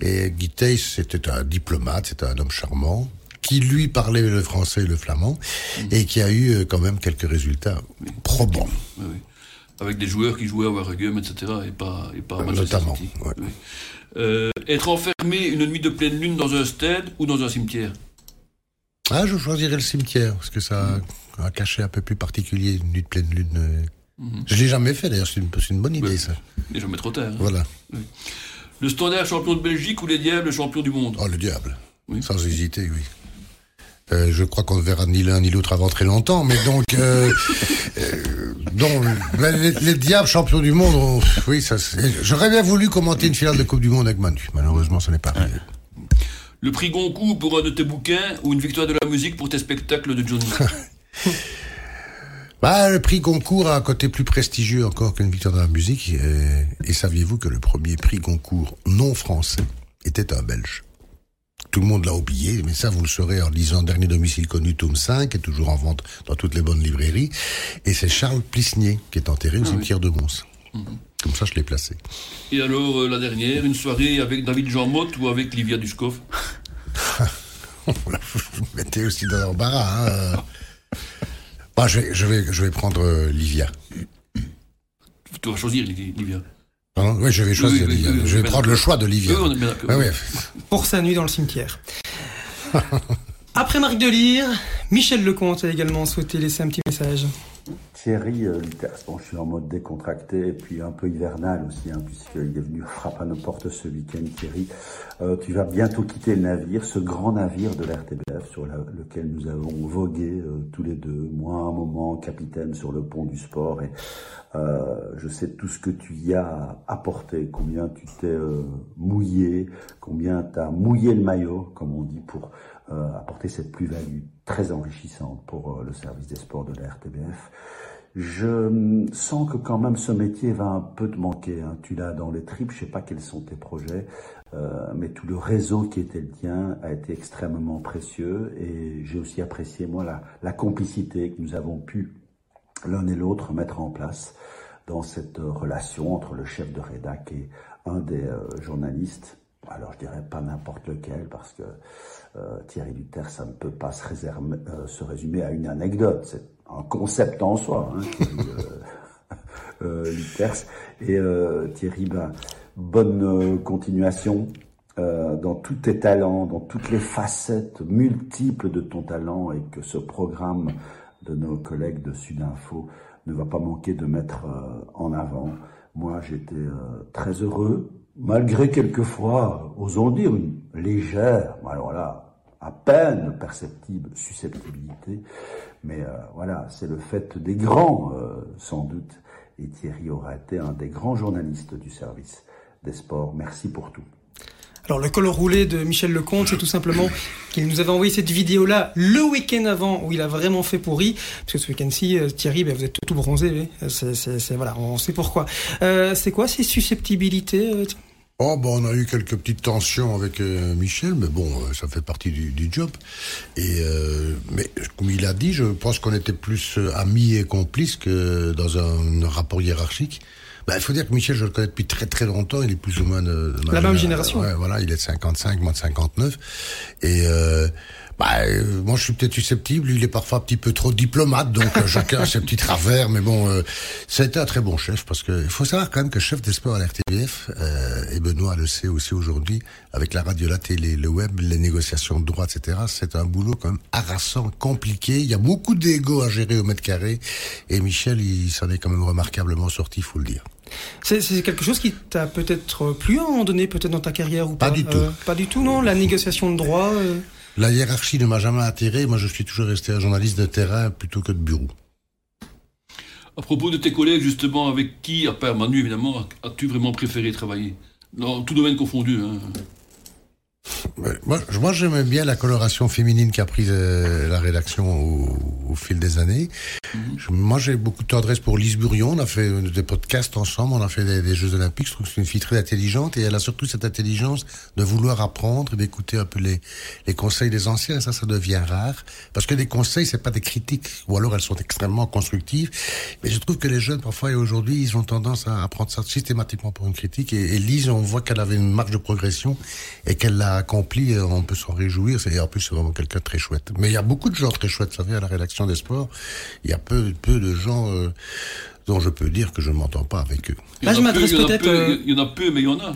Et Guy c'était un diplomate, c'était un homme charmant, qui lui parlait le français et le flamand, et qui a eu euh, quand même quelques résultats probants. Avec des joueurs qui jouaient à Waregem, etc., et pas, et pas à Notamment, euh, être enfermé une nuit de pleine lune dans un stade ou dans un cimetière? Ah, je choisirais le cimetière, parce que ça a un cachet un peu plus particulier, une nuit de pleine lune. Mhm. Je l'ai jamais fait, d'ailleurs, c'est une, bonne idée, ça. Jamais trop tard. Hein. Voilà. Le standard champion de Belgique ou les diables champion du monde Oh, le diable. Sans hésiter, oui. Euh, je crois qu'on ne verra ni l'un ni l'autre avant très longtemps, mais donc, euh, euh les, diables champions du monde, oui, ça. J'aurais bien voulu commenter une finale de Coupe du Monde avec Manu. Malheureusement, ce n'est pas arrivé. Le prix Goncourt pour un de tes bouquins ou une victoire de la musique pour tes spectacles de Johnny Bah, le prix Goncourt a un côté plus prestigieux encore qu'une victoire de la musique. Et, et saviez-vous que le premier prix Goncourt non français était un Belge? Tout le monde l'a oublié, mais ça vous le saurez en lisant Dernier domicile connu, tome 5, qui est toujours en vente dans toutes les bonnes librairies. Et c'est Charles Plisnier qui est enterré au ah cimetière de Mons. Mhm. Comme ça, je l'ai placé. Et alors, euh, la dernière, une soirée avec David Jean Motte ou avec Livia Duskov Vous mettez aussi dans l'embarras. Hein. bah, je, vais, je, vais, je vais prendre euh, Livia. Tu vas choisir Livia oui, je vais choisir je vais prendre le choix d'Olivia. Pour sa nuit dans le cimetière. Après Marc Delire, Michel Lecomte a également souhaité laisser un petit message. Thierry euh, bon, je suis en mode décontracté et puis un peu hivernal aussi, hein, puisqu'il est venu frapper à nos portes ce week-end, Thierry. Euh, tu vas bientôt quitter le navire, ce grand navire de l'RTBF sur lequel nous avons vogué euh, tous les deux, moi un moment capitaine sur le pont du sport et je sais tout ce que tu y as apporté, combien tu t'es mouillé, combien tu as mouillé le maillot, comme on dit, pour apporter cette plus-value très enrichissante pour le service des sports de la RTBF. Je sens que quand même ce métier va un peu te manquer. Hein. Tu l'as dans les tripes, je sais pas quels sont tes projets, mais tout le réseau qui était le tien a été extrêmement précieux et j'ai aussi apprécié moi la, complicité que nous avons pu l'un et l'autre mettre en place dans cette euh, relation entre le chef de rédac et un des euh, journalistes. Alors je dirais pas n'importe lequel parce que euh, Thierry Luther, ça ne peut pas se, réserver, se résumer à une anecdote. Un concept en soi. Hein, Et Thierry, ben, bonne continuation dans tous tes talents, dans toutes les facettes multiples de ton talent et que ce programme de nos collègues de Sudinfo ne va pas manquer de mettre euh, en avant. Moi, j'étais euh, très heureux, malgré quelquefois, osons dire, une légère, alors là, à peine perceptible susceptibilité. Mais euh, voilà, c'est le fait des grands, sans doute. Et Thierry aura été un des grands journalistes du service des sports. Merci pour tout. Alors le col roulé de Michel Lecomte, c'est tout simplement qu'il nous avait envoyé cette vidéo-là le week-end avant où il a vraiment fait pourri, parce que ce week-end-ci, euh, Thierry, ben, vous êtes tout bronzé, c'est, voilà, on sait pourquoi. Euh, c'est quoi ces susceptibilités euh, Oh, bon, on a eu quelques petites tensions avec Michel, mais bon, ça fait partie du, job. Et mais comme il a dit, je pense qu'on était plus amis et complices que dans un rapport hiérarchique. Bah, il faut dire que Michel, je le connais depuis très très longtemps. Il est plus ou moins de, la même génération. Ouais, voilà, il est de 55, moi de 59. Et euh, bah, euh, moi, je suis peut-être susceptible. Lui, il est parfois un petit peu trop diplomate, donc euh, chacun a ses petits travers. Mais bon, euh, ça a été un très bon chef parce que il faut savoir quand même que chef des sports à l'RTBF, euh, et Benoît le sait aussi aujourd'hui, avec la radio, la télé, le web, les négociations de droits, etc. C'est un boulot quand même harassant, compliqué. Il y a beaucoup d'ego à gérer au mètre carré. Et Michel, il s'en est quand même remarquablement sorti, faut le dire. C'est quelque chose qui t'a peut-être plu à un moment donné, peut-être dans ta carrière ou pas Pas du tout. pas du tout, non La négociation de droits la hiérarchie ne m'a jamais attiré. Moi, je suis toujours resté un journaliste de terrain plutôt que de bureau. À propos de tes collègues, justement, avec qui, à part Manu évidemment, as-tu vraiment préféré travailler? Dans tout domaine confondu. Hein. Moi, moi j'aimais bien la coloration féminine qu'a prise euh, la rédaction au, au, fil des années. Mhm. je, moi, j'ai beaucoup de tendresse pour Lise Burion. On a fait des podcasts ensemble, on a fait des, des Jeux Olympiques. Je trouve que c'est une fille très intelligente et elle a surtout cette intelligence de vouloir apprendre et d'écouter un peu les, les conseils des anciens. Ça, ça devient rare parce que les conseils, c'est pas des critiques ou alors elles sont extrêmement constructives. Mais je trouve que les jeunes, parfois et aujourd'hui, ils ont tendance à prendre ça systématiquement pour une critique. Et, et Lise, on voit qu'elle avait une marge de progression et qu'elle l'a accompli, euh, on peut s'en réjouir. Et en plus, c'est vraiment quelqu'un de très chouette. Mais il y a beaucoup de gens très chouettes, vous savez, à la rédaction des sports. Il y a peu, peu de gens euh, dont je peux dire que je ne m'entends pas avec eux. Là, je m'adresse peut-être. Il y en a peu, mais il y en a.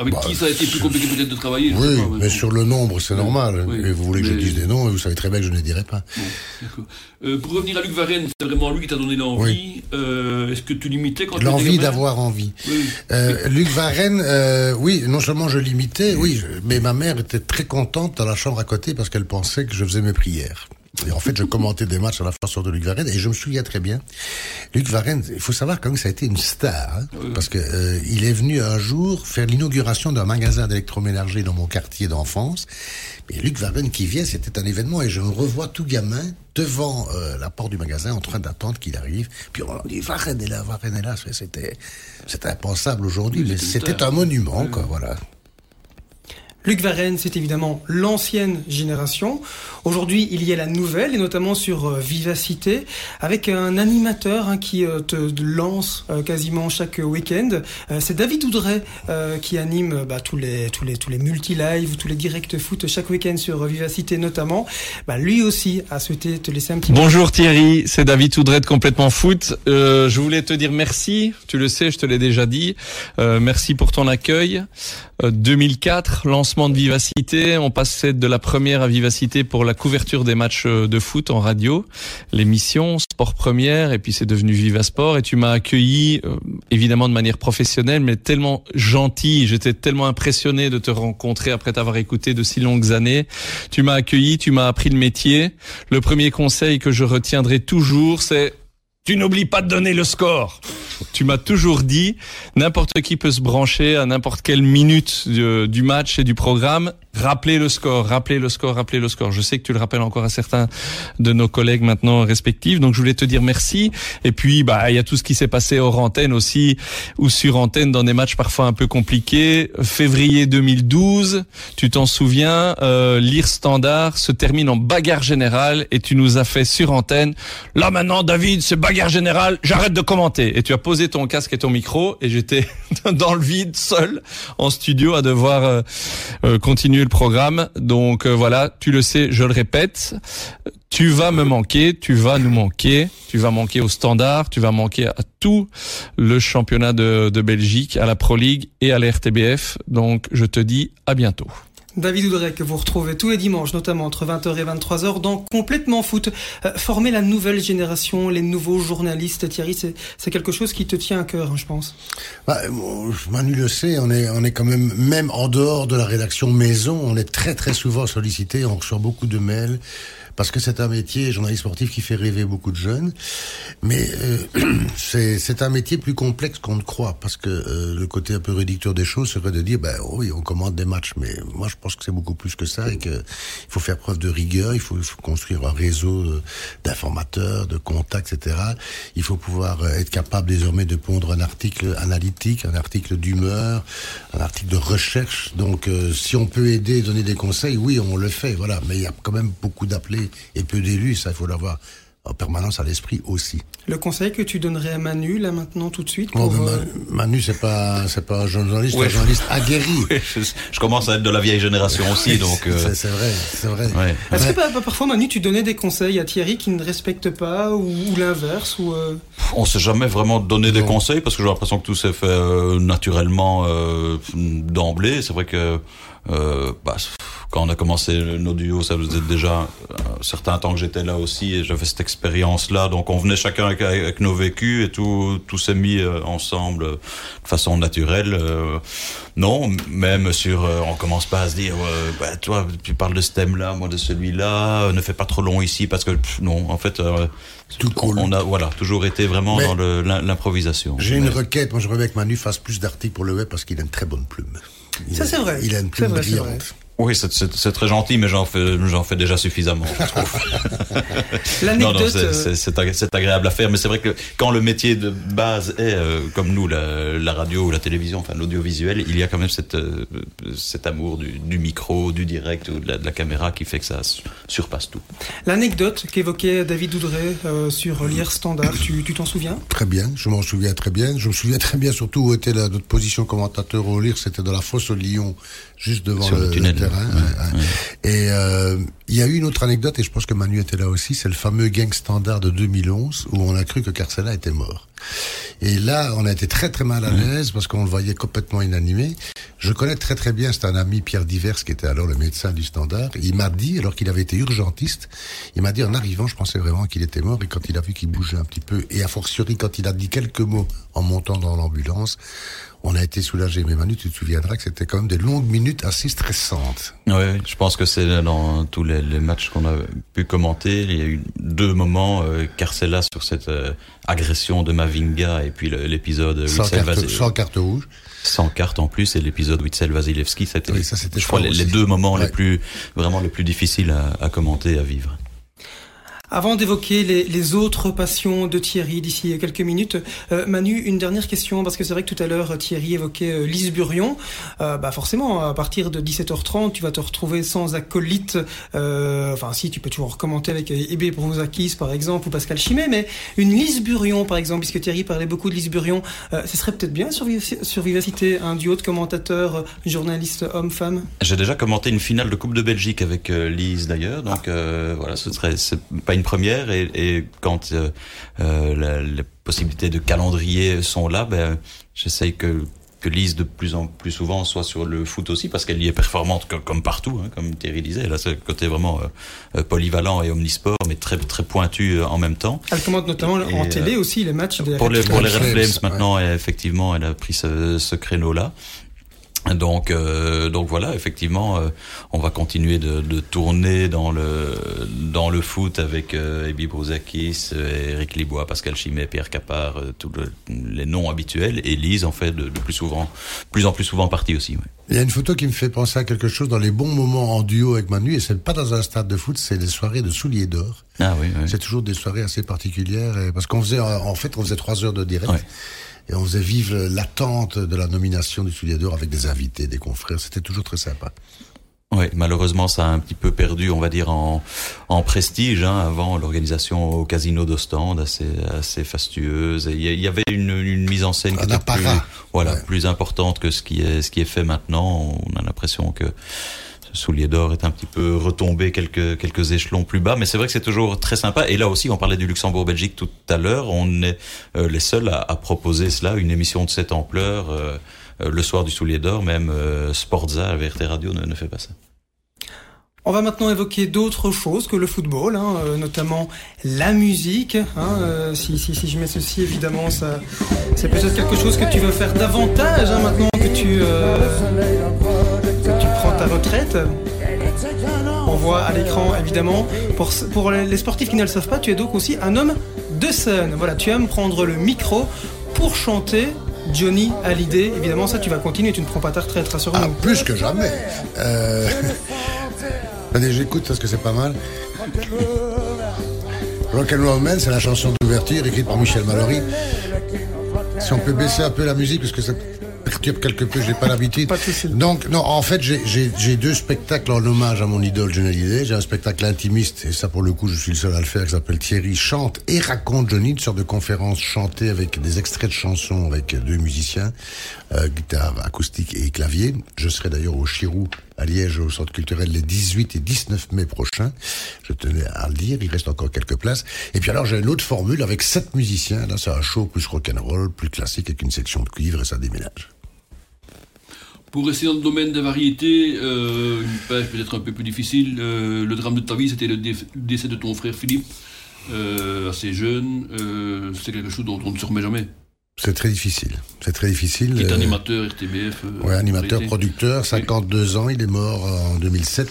Avec bah, qui ça a été plus compliqué peut-être de travailler Oui, pas, mais, sur le nombre, c'est normal. Oui, et vous voulez que mais... je dise des noms, et vous savez très bien que je ne les dirai pas. Bon, euh, pour revenir à Luc Varenne, c'est vraiment lui qui t'a donné l'envie. Oui. Euh, Est-ce que tu l'imitais quand L'envie d'avoir envie. Euh, Luc Varenne, oui, non seulement je l'imitais, oui, mais ma mère était très contente dans la chambre à côté parce qu'elle pensait que je faisais mes prières. Et en fait, je commentais des matchs à la façon de Luc Varenne et je me souviens très bien. Luc Varenne, il faut savoir quand même que ça a été une star, hein, oui. parce que euh, il est venu un jour faire l'inauguration d'un magasin d'électroménager dans mon quartier d'enfance. Et Luc Varenne qui vient, c'était un événement et je me revois tout gamin devant euh, la porte du magasin en train d'attendre qu'il arrive. Puis on dit Varenne est là, Varenne est là. C'était, c'était impensable aujourd'hui, mais c'était un monument, quoi, voilà. Luc Varenne, c'est évidemment l'ancienne génération. Aujourd'hui, il y a la nouvelle, et notamment sur euh, Vivacité, avec un animateur hein, qui euh, te lance euh, quasiment chaque week-end. C'est David euh, qui anime bah, tous les tous les tous les multi-live, tous les directs foot chaque week-end sur Vivacité notamment. Bah, lui aussi a souhaité te laisser un petit. Bonjour Thierry, c'est David Oudret de complètement foot. je voulais te dire merci. Tu le sais, je te l'ai déjà dit. merci pour ton accueil. 2004, lancement de Vivacité. On passait de la première à Vivacité pour la couverture des matchs de foot en radio, l'émission Sport Première, et puis c'est devenu Vivasport. Et tu m'as accueilli, euh, évidemment de manière professionnelle, mais tellement gentil. J'étais tellement impressionné de te rencontrer après t'avoir écouté de si longues années. Tu m'as accueilli, tu m'as appris le métier. Le premier conseil que je retiendrai toujours, c'est tu n'oublies pas de donner le score. Tu m'as toujours dit, n'importe qui peut se brancher à n'importe quelle minute du, match et du programme. Rappelez le score, rappelez le score, rappelez le score. Je sais que tu le rappelles encore à certains de nos collègues maintenant respectifs. Donc je voulais te dire merci. Et puis, bah, il y a tout ce qui s'est passé hors antenne aussi, ou sur antenne dans des matchs parfois un peu compliqués. Février 2012, tu t'en souviens, euh, Lire Standard se termine en bagarre générale et tu nous as fait sur antenne. Là maintenant, David, c'est bagarre générale, j'arrête de commenter. Et tu as posé ton casque et ton micro et j'étais dans le vide, seul, en studio, à devoir euh, euh, continuer le programme. Donc euh, voilà, tu le sais, je le répète, tu vas me manquer, tu vas nous manquer, tu vas manquer au standard, tu vas manquer à tout le championnat de, Belgique, à la Pro League et à la RTBF. Donc je te dis à bientôt. David Oudrey que vous retrouvez tous les dimanches, notamment entre 20h et 23h dans Complètement Foot. Euh, former la nouvelle génération, les nouveaux journalistes, Thierry, c'est quelque chose qui te tient à cœur, hein, je pense. Bah, Manu le sait, on est, on est quand même, même en dehors de la rédaction maison, on est très très souvent sollicité, on reçoit beaucoup de mails parce que c'est un métier, journaliste sportif, qui fait rêver beaucoup de jeunes. Mais euh, c'est un métier plus complexe qu'on ne croit, parce que euh, le côté un peu réducteur des choses serait de dire, ben oui, on commande des matchs, mais moi je pense que c'est beaucoup plus que ça et qu'il faut faire preuve de rigueur, il faut, il faut construire un réseau d'informateurs, de contacts, etc. Il faut pouvoir être capable désormais de pondre un article analytique, un article d'humeur, un article de recherche. Donc euh, si on peut aider, donner des conseils, oui, on le fait, voilà. Mais il y a quand même beaucoup d'appelés et peu d'élus, ça il faut l'avoir en permanence à l'esprit aussi. Le conseil que tu donnerais à Manu là maintenant tout de suite pour, oh, euh... Manu c'est pas c'est pas un journaliste, ouais, un journaliste aguerri. Ouais, je, je, commence à être de la vieille génération aussi donc. Euh... C'est vrai, c'est vrai. Ouais. Est-ce que bah, parfois Manu tu donnais des conseils à Thierry qui ne respecte pas ou, ou l'inverse ou euh... On s'est jamais vraiment donné des conseils parce que j'ai l'impression que tout s'est fait euh, naturellement euh, d'emblée. C'est vrai que euh, bah, quand on a commencé nos duos, ça faisait déjà un certain temps que j'étais là aussi et j'avais cette expérience-là. Donc on venait chacun avec, avec, nos vécus et tout, tout s'est mis euh, ensemble de façon naturelle. Euh, non, même sur, euh, on commence pas à se dire, bah, toi, tu parles de ce thème-là, moi de celui-là, ne fais pas trop long ici parce que pff, non, en fait. Tout cool. On a voilà toujours été vraiment Mais dans l'improvisation. J'ai une requête. Moi, je reviens que Manu fasse plus d'articles pour le web parce qu'il a une très bonne plume. Ça, c'est vrai. Il a une plume brillante. Oui, c'est très gentil, mais j'en fais, j'en fais déjà suffisamment, je trouve. L'anecdote. Euh, c'est agréable à faire, mais c'est vrai que quand le métier de base est, euh, comme nous, la, la, radio ou la télévision, enfin l'audiovisuel, il y a quand même cette, euh, cet amour du, du, micro, du direct ou de la, de la, caméra qui fait que ça surpasse tout. L'anecdote qu'évoquait David Doudray sur l'IR Standard, tu t'en souviens? Très bien, je m'en souviens très bien. Je me souviens très bien surtout où était la, notre position commentateur au Lire, c'était dans la fosse au Lyon, juste devant sur le, tunnel. Et euh, il y a eu une autre anecdote, et je pense que Manu était là aussi, c'est le fameux gang standard de 2011, où on a cru que Carcella était mort. Et là, on a été très très mal à l'aise, parce qu'on le voyait complètement inanimé. Je connais très très bien, c'est un ami, Pierre Divers, qui était alors le médecin du standard. Il m'a dit, alors qu'il avait été urgentiste, il m'a dit en arrivant, je pensais vraiment qu'il était mort, et quand il a vu qu'il bougeait un petit peu, et a fortiori quand il a dit quelques mots en montant dans l'ambulance, on a été soulagé. Mais Manu, tu te souviendras que c'était quand même des longues minutes assez stressantes. Oui, je pense que c'est dans tous les, matchs qu'on a pu commenter, il y a eu deux moments, euh, Carcella sur cette euh, agression de Mavinga et puis l'épisode sans, carte, sans carte rouge. Sans carte en plus et l'épisode Witzel Vasilevski, c'était, oui, ça, je crois, les, deux moments les plus, vraiment les plus difficiles à, à commenter, à vivre. Avant d'évoquer les, autres passions de Thierry d'ici quelques minutes, euh, Manu, une dernière question, parce que c'est vrai que tout à l'heure Thierry évoquait euh, Lise Burion. Euh, bah forcément, à partir de 17h30, tu vas te retrouver sans acolyte. Enfin, si, tu peux toujours commenter avec Ebe Brouzakis, par exemple, ou Pascal Chimé, mais une Lise Burion, par exemple, puisque Thierry parlait beaucoup de Lise Burion, ce serait peut-être bien sur, sur Vivacité, un duo de commentateurs, journalistes homme-femme J'ai déjà commenté une finale de Coupe de Belgique avec Lise, d'ailleurs, donc voilà, ce serait pas une première et, et quand euh, euh les possibilités de calendrier sont là, ben, j'essaye que que Lise de plus en plus souvent soit sur le foot aussi parce qu'elle y est performante comme, partout, hein, comme Thierry disait. Là, c'est le côté vraiment euh, polyvalent et omnisport, mais très très pointu en même temps. Elle commande notamment en télé aussi les matchs. Des pour les pour les Red Flames maintenant, effectivement, elle a pris ce, ce créneau là. Donc, euh, donc voilà, effectivement, euh, on va continuer de, de, tourner dans le dans le foot avec euh, Ebi Brouzakis, Eric Libois, Pascal Chimet, Pierre Capard, euh, tous les noms habituels. Et Lise en fait de, de, plus souvent, plus en plus souvent partie aussi. Oui. Il y a une photo qui me fait penser à quelque chose dans les bons moments en duo avec Manu, et c'est pas dans un stade de foot, c'est des soirées de souliers d'or. Ah oui. oui. C'est toujours des soirées assez particulières, et, parce qu'on faisait en fait on faisait trois heures de direct. Ouais et on faisait vivre l'attente de la nomination du Soulier d'Or avec des invités, des confrères. C'était toujours très sympa. Oui, malheureusement, ça a un petit peu perdu, on va dire, en, en prestige. Hein, avant, l'organisation au Casino d'Ostende, assez, assez fastueuse. Il y avait une, une, mise en scène qui était plus, voilà, ouais. plus importante que ce qui est, ce qui est fait maintenant. On a l'impression que Soulier d'or est un petit peu retombé quelques quelques échelons plus bas, mais c'est vrai que c'est toujours très sympa. Et là aussi, on parlait du Luxembourg-Belgique tout à l'heure. On est euh, les seuls à, proposer cela, une émission de cette ampleur euh, euh le soir du Soulier d'or. Même Sportza, VRT Radio ne, ne fait pas ça. On va maintenant évoquer d'autres choses que le football, hein, notamment la musique. Hein, si, si, si, je mets ceci, évidemment, ça, c'est peut-être quelque chose que tu veux faire davantage hein, maintenant que tu, ta retraite. On voit à l'écran, évidemment, pour, pour les sportifs qui ne le savent pas, tu es donc aussi un homme de scène. Voilà, tu aimes prendre le micro pour chanter Johnny Hallyday. Évidemment, ça, tu vas continuer, tu ne prends pas ta retraite, rassure-nous. Ah, plus que jamais. Euh... J'écoute parce que c'est pas mal. Rock'n'Roll Man, c'est la chanson d'ouverture écrite par Michel Mallory. Si on peut baisser un peu la musique parce que ça perturbe quelque peu, j'ai pas l'habitude. Donc, non, en fait, j'ai deux spectacles en hommage à mon idole Hallyday. J'ai un spectacle intimiste, et ça, pour le coup, je suis le seul à le faire, qui s'appelle Thierry chante et raconte Johnny, une sorte de conférence chantée avec des extraits de chansons avec deux musiciens, euh, guitare acoustique et clavier. Je serai d'ailleurs au Chirou à Liège au centre culturel les 18 et 19 mai prochains. Je tenais à le dire, il reste encore quelques places. Et puis alors j'ai une autre formule avec sept musiciens. Là c'est un show plus rock'n'roll, plus classique avec une section de cuivre et ça déménage. Pour rester dans le domaine des variétés, euh, une page peut-être un peu plus difficile. Euh, le drame de ta vie, c'était le décès de ton frère Philippe, euh, assez jeune. Euh, c'est quelque chose dont on ne se remet jamais. C'est très difficile. C'est très difficile. Il est animateur RTBF. Ouais, animateur, producteur, 52 oui. ans. Il est mort en 2007.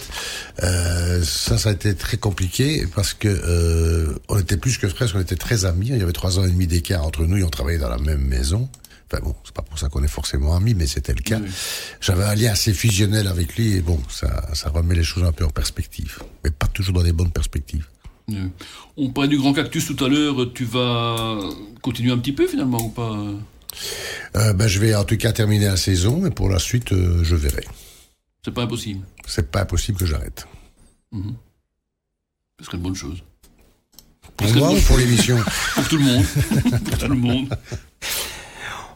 Euh, ça, ça a été très compliqué parce que euh, on était plus que frères, on était très amis. Il y avait trois ans et demi d'écart entre nous et on travaillait dans la même maison. Enfin bon, c'est pas pour ça qu'on est forcément amis, mais c'était le cas. Oui. J'avais un lien assez fusionnel avec lui et bon, ça, ça remet les choses un peu en perspective. Mais pas toujours dans des bonnes perspectives. On parlait du grand cactus tout à l'heure. Tu vas continuer un petit peu finalement ou pas? Euh, ben, je vais en tout cas terminer la saison et pour la suite, euh, je verrai. C'est pas impossible. C'est pas impossible que j'arrête. Ce serait une bonne chose. Pour moi, ou pour l'émission? Pour tout le monde. pour tout le monde.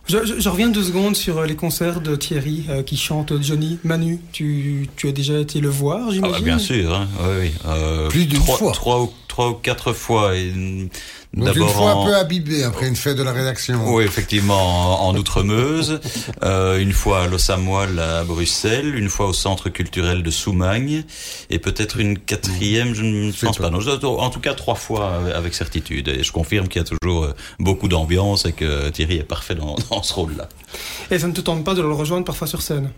Je, je- je reviens deux secondes sur euh, les concerts de Thierry euh, qui chante Johnny. Manu, tu, tu as déjà été le voir, Ah bah, j'imagine bien sûr, hein. oui, oui. Euh, Plus d'une trois, fois. Trois, ou- trois ou quatre fois. Et, Donc une fois en- un peu imbibé après une fête de la rédaction. Oui, effectivement, en, en Outre-Meuse, euh, une fois à Los-Amoil à Bruxelles, une fois au Centre culturel de Soumagne, et peut-être une quatrième, je ne pense pas. pas. Non, en tout cas, trois fois avec- avec certitude. Et je confirme qu'il y a toujours euh, beaucoup d'ambiance et que Thierry est parfait dans, dans ce rôle-là. Et ça ne te tente pas de le rejoindre parfois sur scène?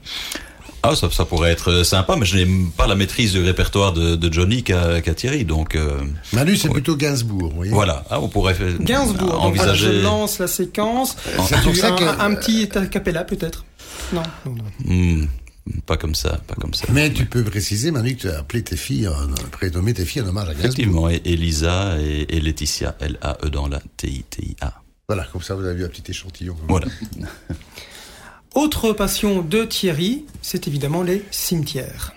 Ah, ça, ça pourrait être sympa, mais je n'ai pas la maîtrise du répertoire de, de Johnny qu'a Thierry, donc euh, Manu, c'est plutôt Gainsbourg, vous voyez. voilà. Ah, on pourrait faire- Gainsbourg, donc voilà, je envisager. lance la séquence. C'est pour Tu- ça un, que- un petit a cappella peut-être Non, non, non. Hmm, pas comme ça, pas comme ça. Mais tu peux préciser, Manu, que tu as appelé tes filles, en- prénommé tes filles en hommage à Gainsbourg. Effectivement, et Elisa et, et Laetitia, L-A-E dans la T-I-T-I-A. Voilà, comme ça vous avez vu un petit échantillon. Voilà. Autre passion de Thierry, c'est évidemment les cimetières.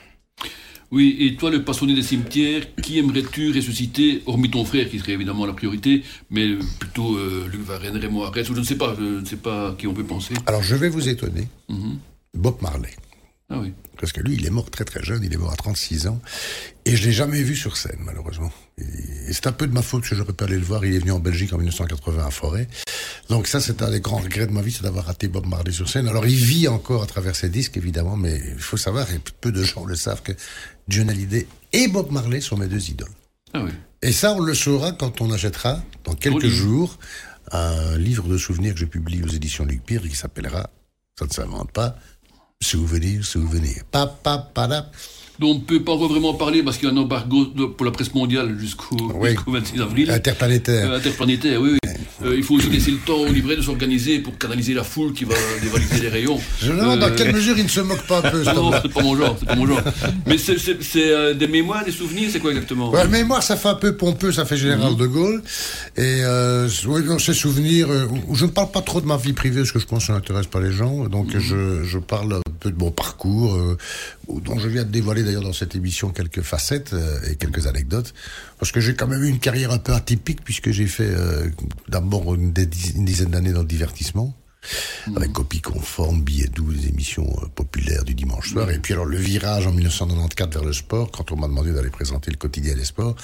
Oui, et toi, le passionné des cimetières, qui aimerais-tu ressusciter, hormis ton frère, qui serait évidemment la priorité, mais plutôt euh, Luc Varenne, Raymond Arès, ou je ne sais pas, je ne sais pas à qui on peut penser. Alors je vais vous étonner. Mhm. Bob Marley. Ah oui. Parce que lui, il est mort très très jeune, il est mort à 36 ans. Et je l'ai jamais vu sur scène, malheureusement. Et, et c'est un peu de ma faute que j'aurais pas aller le voir. Il est venu en Belgique en 1980 à Forêt. Donc ça, c'est un des grands regrets de ma vie, c'est d'avoir raté Bob Marley sur scène. Alors il vit encore à travers ses disques, évidemment, mais il faut savoir, et peu de gens le savent, que John Hallyday et Bob Marley sont mes deux idoles. Ah oui. Et ça, on le saura quand on achètera, dans quelques Oui. jours, un livre de souvenirs que je publie aux éditions Luc Pire qui s'appellera, ça ne s'invente pas, Souvenir, souvenir. Pa, pa, pa, da. Donc on ne peut pas vraiment parler parce qu'il y a un embargo pour la presse mondiale jusqu'au Oui. jusqu'au 26 avril. Interplanétaire. Euh, interplanétaire, oui, oui. Euh, il faut aussi laisser le temps au livret de s'organiser pour canaliser la foule qui va dévaliser les rayons. Je me demande dans Euh, quelle mesure il ne se moque pas un peu, cet Non, c'est pas mon genre, c'est pas mon genre. Mais c'est- c'est c'est, euh, des mémoires, des souvenirs, c'est quoi exactement? Ouais, moi, ça fait un peu pompeux, ça fait général Mhm. de Gaulle. Et euh, oui, ces souvenirs, où je ne parle pas trop de ma vie privée, parce que je pense que ça n'intéresse pas les gens. Donc Mhm. je, je parle un peu de mon parcours, euh, dont je viens de dévoiler d'ailleurs dans cette émission quelques facettes euh, et quelques anecdotes. Parce que j'ai quand même eu une carrière un peu atypique, puisque j'ai fait euh, d'abord une, dizaine d'années dans le divertissement. Avec copie conforme, billets doux, des émissions euh, populaires du dimanche soir. Et puis alors le virage en 1994 vers le sport, quand on m'a demandé d'aller présenter le quotidien des sports,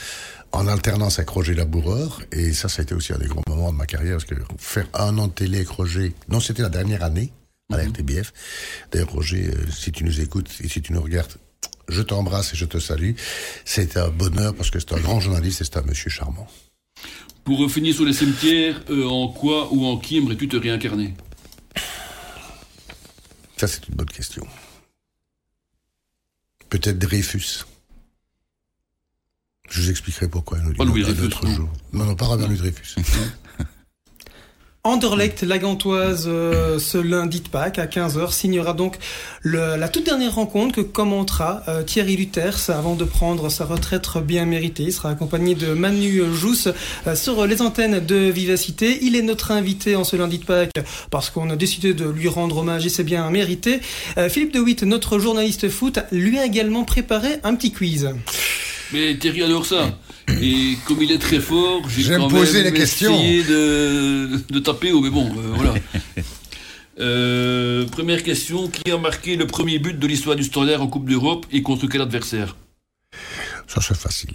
en alternance avec Roger Laboureur. Et ça, ça a été aussi un des grands moments de ma carrière, parce que faire un an de télé avec Roger, non, c'était la dernière année à la RTBF. D'ailleurs, Roger, euh, si tu nous écoutes et si tu nous regardes, je t'embrasse et je te salue. C'est un bonheur parce que c'est un grand journaliste et c'est un monsieur charmant. Pour finir sur les cimetières, euh, en quoi ou en qui aimerais-tu te réincarner? Ça, c'est une bonne question. Peut-être Dreyfus. Je vous expliquerai pourquoi. Pas Louis un Dreyfus, autre non. jour. Non, non, pas Robert Louis Dreyfus. Anderlecht, la Gantoise, euh, ce lundi de Pâques à 15h, signera donc la toute dernière rencontre que commentera euh, Thierry Luters avant de prendre sa retraite bien méritée. Il sera accompagné de Manu Jousse euh, sur les antennes de Vivacité. Il est notre invité en ce lundi de Pâques parce qu'on a décidé de lui rendre hommage et c'est bien mérité. Euh, Philippe De Witt, notre journaliste foot, lui a également préparé un petit quiz. Mais Thierry adore ça. Et comme il est très fort, j'ai quand poser même les essayé de, de taper haut, mais bon, euh, voilà. Euh, première question, qui a marqué le premier but de l'histoire du Standard en Coupe d'Europe et contre quel adversaire? Ça, c'est facile.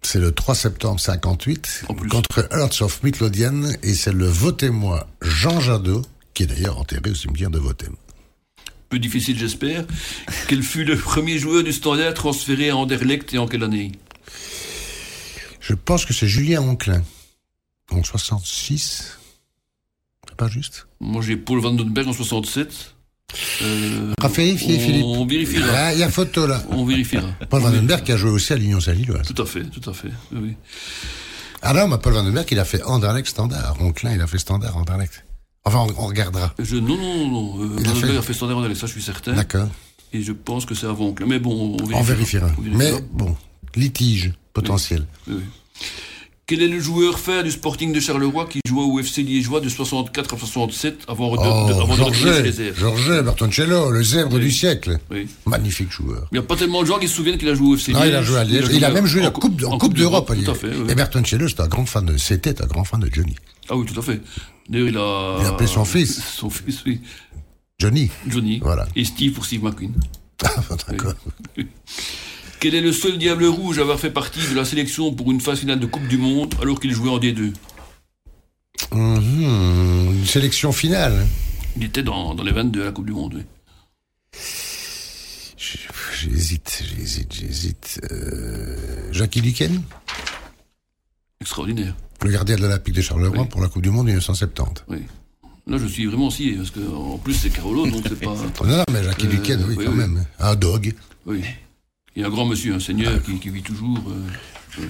C'est le 3 septembre 58 En plus. contre Hearts of Midlothian et c'est le votez-moi Jean Jadot, qui est d'ailleurs enterré au cimetière de Votem. Peu difficile, j'espère. Quel fut le premier joueur du Standard transféré à Anderlecht et en quelle année? Je pense que c'est Julien Onclin. En 66. C'est pas juste? Moi, j'ai Paul Vandenberg en 67. Euh, Ah, on, Philippe. On vérifiera. Il y a photo là. On vérifiera. Paul Vandenberg qui a joué aussi à l'Union Saint-Gilloise. Tout à fait, tout à fait. Oui. Ah non, mais Paul Vandenberg, il a fait Anderlecht Standard. Onclin, il a fait Standard Anderlecht. Enfin, on, on regardera. Je, non, non, non. Euh, Il a fait- a fait standard Anderlecht, ça je suis certain. D'accord. Et je pense que c'est avant. Mais bon, on On vérifiera. vérifiera. On Mais vérifiera. bon, litige potentiel. Oui, oui. Quel est le joueur phare du Sporting de Charleroi qui joua au FC Liégeois de 64 à 67 avant de, de- Oh, avant de les airs? Georges Bertoncello, le zèbre Oui. du siècle. Oui. Magnifique joueur. Il n'y a pas tellement de gens qui se souviennent qu'il a joué au FC Non, il a Liège. joué à Liège. Il a même joué en Coupe, en Coupe d'Europe à Liège. Tout à fait. oui. Et Bertoncello, c'était un grand fan de, c'était un grand fan de Johnny. Ah oui, tout à fait. D'ailleurs, il a. Il a appelé son fils. Son fils, oui. Johnny. Johnny. Voilà. Et Steve pour Steve McQueen. Ah, d'accord. Quel est le seul Diable Rouge à avoir fait partie de la sélection pour une phase finale de Coupe du Monde alors qu'il jouait en D2 Mhm, Une sélection finale. Il était dans, dans les 22 à la Coupe du Monde, oui. J'hésite, j'hésite, j'hésite. Euh, Jackie Duquesne, Extraordinaire. le gardien de l'Olympique de Charleroi Oui. pour la Coupe du Monde 1970. Oui. Là, je suis vraiment scié, parce que en plus, c'est Carolo, donc c'est pas. Non, non, mais Jackie Euh, Duquesne, oui, oui, quand oui. même. Un dog. Oui. Il y a un grand monsieur, un seigneur qui, qui vit toujours. euh.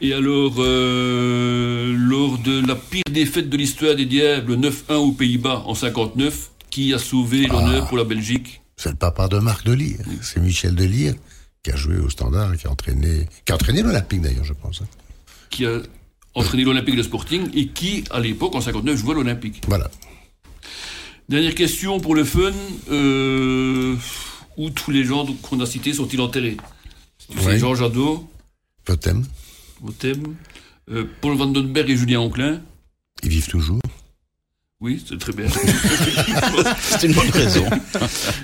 Et alors, euh, lors de la pire défaite de l'histoire des Diables, 9-1 aux Pays-Bas en 59, qui a sauvé l'honneur pour la Belgique? C'est le papa de Marc Delire. C'est Michel Delire qui a joué au Standard et qui a entraîné, qui a entraîné l'Olympique d'ailleurs, je pense. hein. qui a entraîné l'Olympique de Sporting et qui, à l'époque, en 59, jouait à l'Olympique. Voilà. Dernière question pour le fun. Euh, où tous les gens qu'on a cités sont-ils enterrés sais, Oui. Jean Jadot, Motem, euh, Paul Vandenberg et Julien Onclin. ils vivent toujours. Oui, c'est très bien. C'est une bonne raison.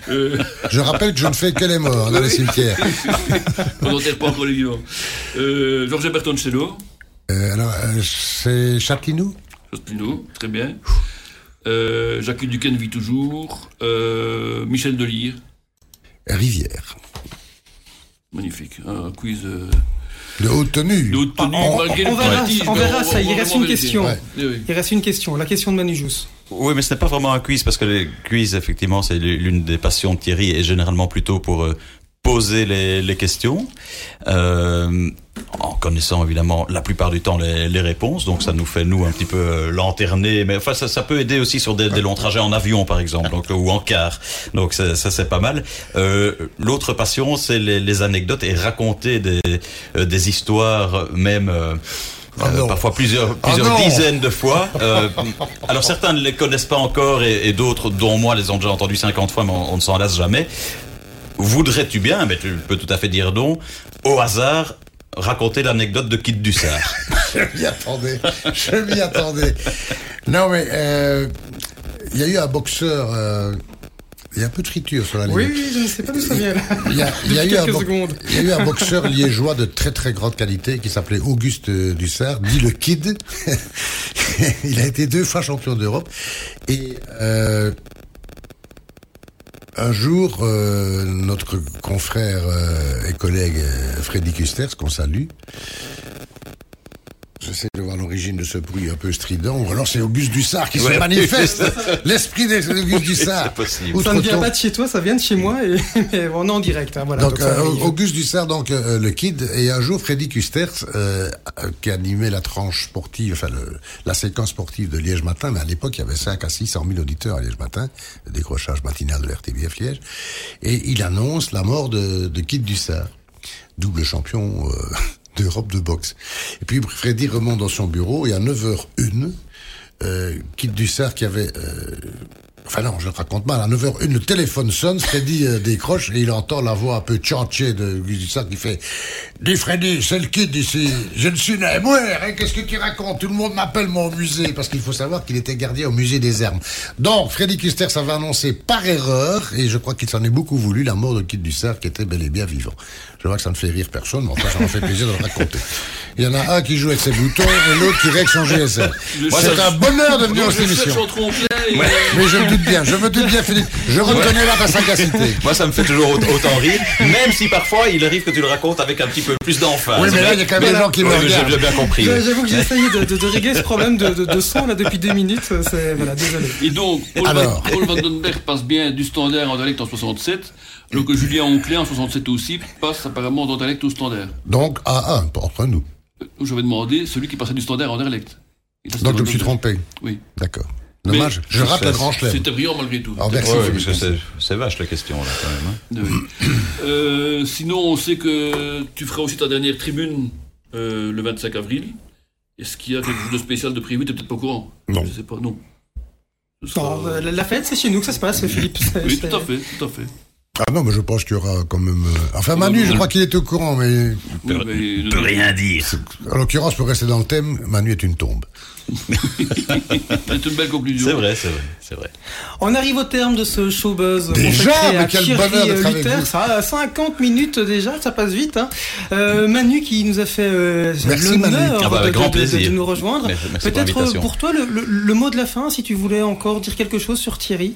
euh, Je rappelle que je ne fais que les morts dans les cimetières. on n'enterre pas encore les vivants. Euh, Georges Bertoncello, Euh, alors, euh, c'est Châtelineau très bien. Euh, Jacques Duquesne vit toujours. Euh, Michel Delire, Rivière. magnifique. Un quiz euh, De haute tenue. de haute tenue, on- verra- on ça, il reste une question. Ouais. Il reste une question, la question de Manujus. Oui, mais ce n'est pas vraiment un quiz parce que les quiz, effectivement, c'est l'une des passions de Thierry et généralement plutôt pour euh, poser les, les questions, euh, en connaissant évidemment la plupart du temps les, les réponses. Donc ça nous fait nous un petit peu euh, lanterner, mais enfin ça, ça peut aider aussi sur des, des longs trajets en avion par exemple, donc ou en car. Donc ça, ça, c'est pas mal. Euh, L'autre passion, c'est les, les anecdotes et raconter des, euh, des histoires même. euh, Ah euh, parfois plusieurs, Ah plusieurs dizaines de fois. Euh, alors certains ne les connaissent pas encore et, et d'autres, dont moi, les ont déjà entendus 50 fois, mais on, on ne s'en lasse jamais. Voudrais-tu bien, mais tu peux tout à fait dire non, au hasard, raconter l'anecdote de Kit Dussard Je m'y attendais. Je m'y attendais. Non, mais euh, il y a eu un boxeur. euh, il y a un peu de friture sur la ligne. Oui, oui, je ne sais pas d'où ça vient là. Il y a, il y a Depuis eu un quelques bo- secondes. il y a eu un boxeur liégeois de très très grande qualité qui s'appelait Auguste Dussard, dit le Kid. il a été deux fois champion d'Europe. Et euh, un jour, euh, notre confrère euh, et collègue euh, Freddy Custers, qu'on salue, J'essaie de voir l'origine de ce bruit un peu strident. Ou alors c'est Auguste Dussard qui se manifeste. L'esprit d'Auguste Dussard. C'est possible. Outre Ça ne vient pas de chez toi, ça vient de chez moi et mais on est en direct. hein, voilà, donc, euh. Auguste Dussard, donc euh, le Kid, et un jour Freddy Custers, euh, euh, qui animait la tranche sportive, enfin le- la séquence sportive de Liège Matin, mais à l'époque il y avait 5 à 600 000 auditeurs à Liège Matin, le décrochage matinal de l'RTBF Liège, et il annonce la mort de, de Kid Dussard, double champion euh, d'Europe de boxe. Et puis Freddy remonte dans son bureau et à 9h01, euh, Kid Dussard qui avait... euh, Enfin non, je le raconte mal. À 9h01, le téléphone sonne, Freddy euh, décroche et il entend la voix un peu tchanchée de Dussard qui fait « Dis Freddy, c'est le kid ici. Je ne suis né hein, qu'est-ce que tu racontes? Tout le monde m'appelle mon musée. » Parce qu'il faut savoir qu'il était gardien au musée des Hermes. Donc, Freddy Custers avait annoncé par erreur, et je crois qu'il s'en est beaucoup voulu, la mort de Kid Dussard qui était bel et bien vivant. Je vois que ça ne fait rire personne, mais enfin, ça m'a fait plaisir de le raconter. Il y en a un qui joue avec ses boutons et l'autre qui règle son GSM. C'est un bonheur de venir dans cette émission. Mais je me doute bien, je me doute bien, Philippe. Je reconnais là ta sagacité. Moi, ça me fait toujours aut- autant rire, même si parfois il arrive que tu le racontes avec un petit peu plus d'emphase. Oui, mais là, il y a quand même des gens qui me regardent. j'ai bien compris. J'avoue que j'ai essayé de, de- de régler ce problème de, de, de son là depuis deux minutes. C'est voilà, désolé. Et donc, Paul, Alors. Van, Paul Vandenberg passe bien du standard en dialecte en 67, alors que Julien Onclin en 67 aussi passe apparemment dans dialecte au standard. Donc, à un, entre nous. Euh, Je vais demander celui qui passait du standard en c'était Donc, je me suis trompé. Oui. D'accord. Dommage. Je rate le grand chelem. C'était brillant malgré tout. Alors, Ah, merci, Ouais, que c'est- vache la question là quand même. hein. Oui. Euh, sinon, on sait que tu feras aussi ta dernière tribune euh, le 25 avril. Est-ce qu'il y a quelque chose de spécial de prévu? T'es peut-être pas au courant Non. Je sais pas, non. Sera- Non, la- la fête, c'est chez nous que ça se passe, Philippe. Oui, tout à fait, tout à fait. Ah non, mais je pense qu'il y aura quand même. euh, Enfin, Manu, je crois qu'il est au courant, mais Oui, mais- rien dire. en l'occurrence, pour rester dans le thème, Manu est une tombe. C'est une belle conclusion. C'est vrai, c'est vrai, c'est vrai. On arrive au terme de ce showbuzz. Déjà, consacré mais à quel Thierry bonheur d'être avec vous. Ça a 50 minutes déjà, ça passe vite. Hein. Euh, Manu qui nous a fait euh, l'honneur Ah bah, de, nous rejoindre. Pour Peut-être pour toi le, le- le mot de la fin, si tu voulais encore dire quelque chose sur Thierry.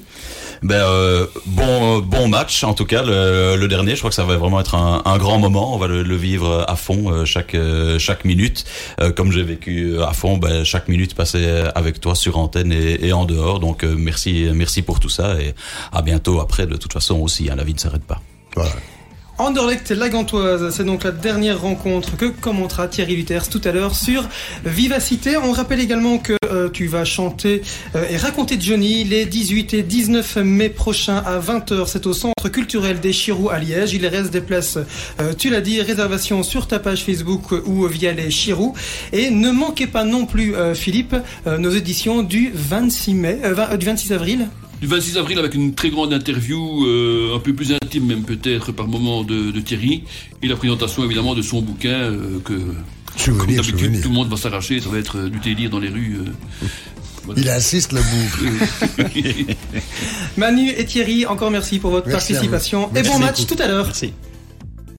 Ben euh, bon bon match en tout cas le, le dernier. Je crois que ça va vraiment être un, un grand moment. On va le, le vivre à fond euh, chaque euh, chaque minute. Euh, comme j'ai vécu à fond, ben, chaque minute passée avec toi sur antenne et, et en dehors. Donc euh, merci merci pour tout ça et à bientôt après. De toute façon aussi, hein, la vie ne s'arrête pas. Voilà. Anderlecht la Gantoise, c'est donc la dernière rencontre que commentera Thierry Luters tout à l'heure sur Vivacité. On rappelle également que euh, tu vas chanter euh, et raconter Johnny les 18 et 19 mai prochains à 20h. C'est au centre culturel des Chirous à Liège. Il reste des places, euh, tu l'as dit, réservation sur ta page Facebook ou via les Chirous. Et ne manquez pas non plus, Philippe, nos éditions du 26 mai, du 26 avril. Du 26 avril avec une très grande interview, euh, un peu plus intime même peut-être par moment de, de Thierry, et la présentation évidemment de son bouquin euh, que, comme d'habitude, tout le monde va s'arracher, ça va être euh, du délire dans les rues. euh. Il insiste le bout. Manu et Thierry, encore merci pour votre Merci participation. Et Merci bon match beaucoup. tout à l'heure. Merci.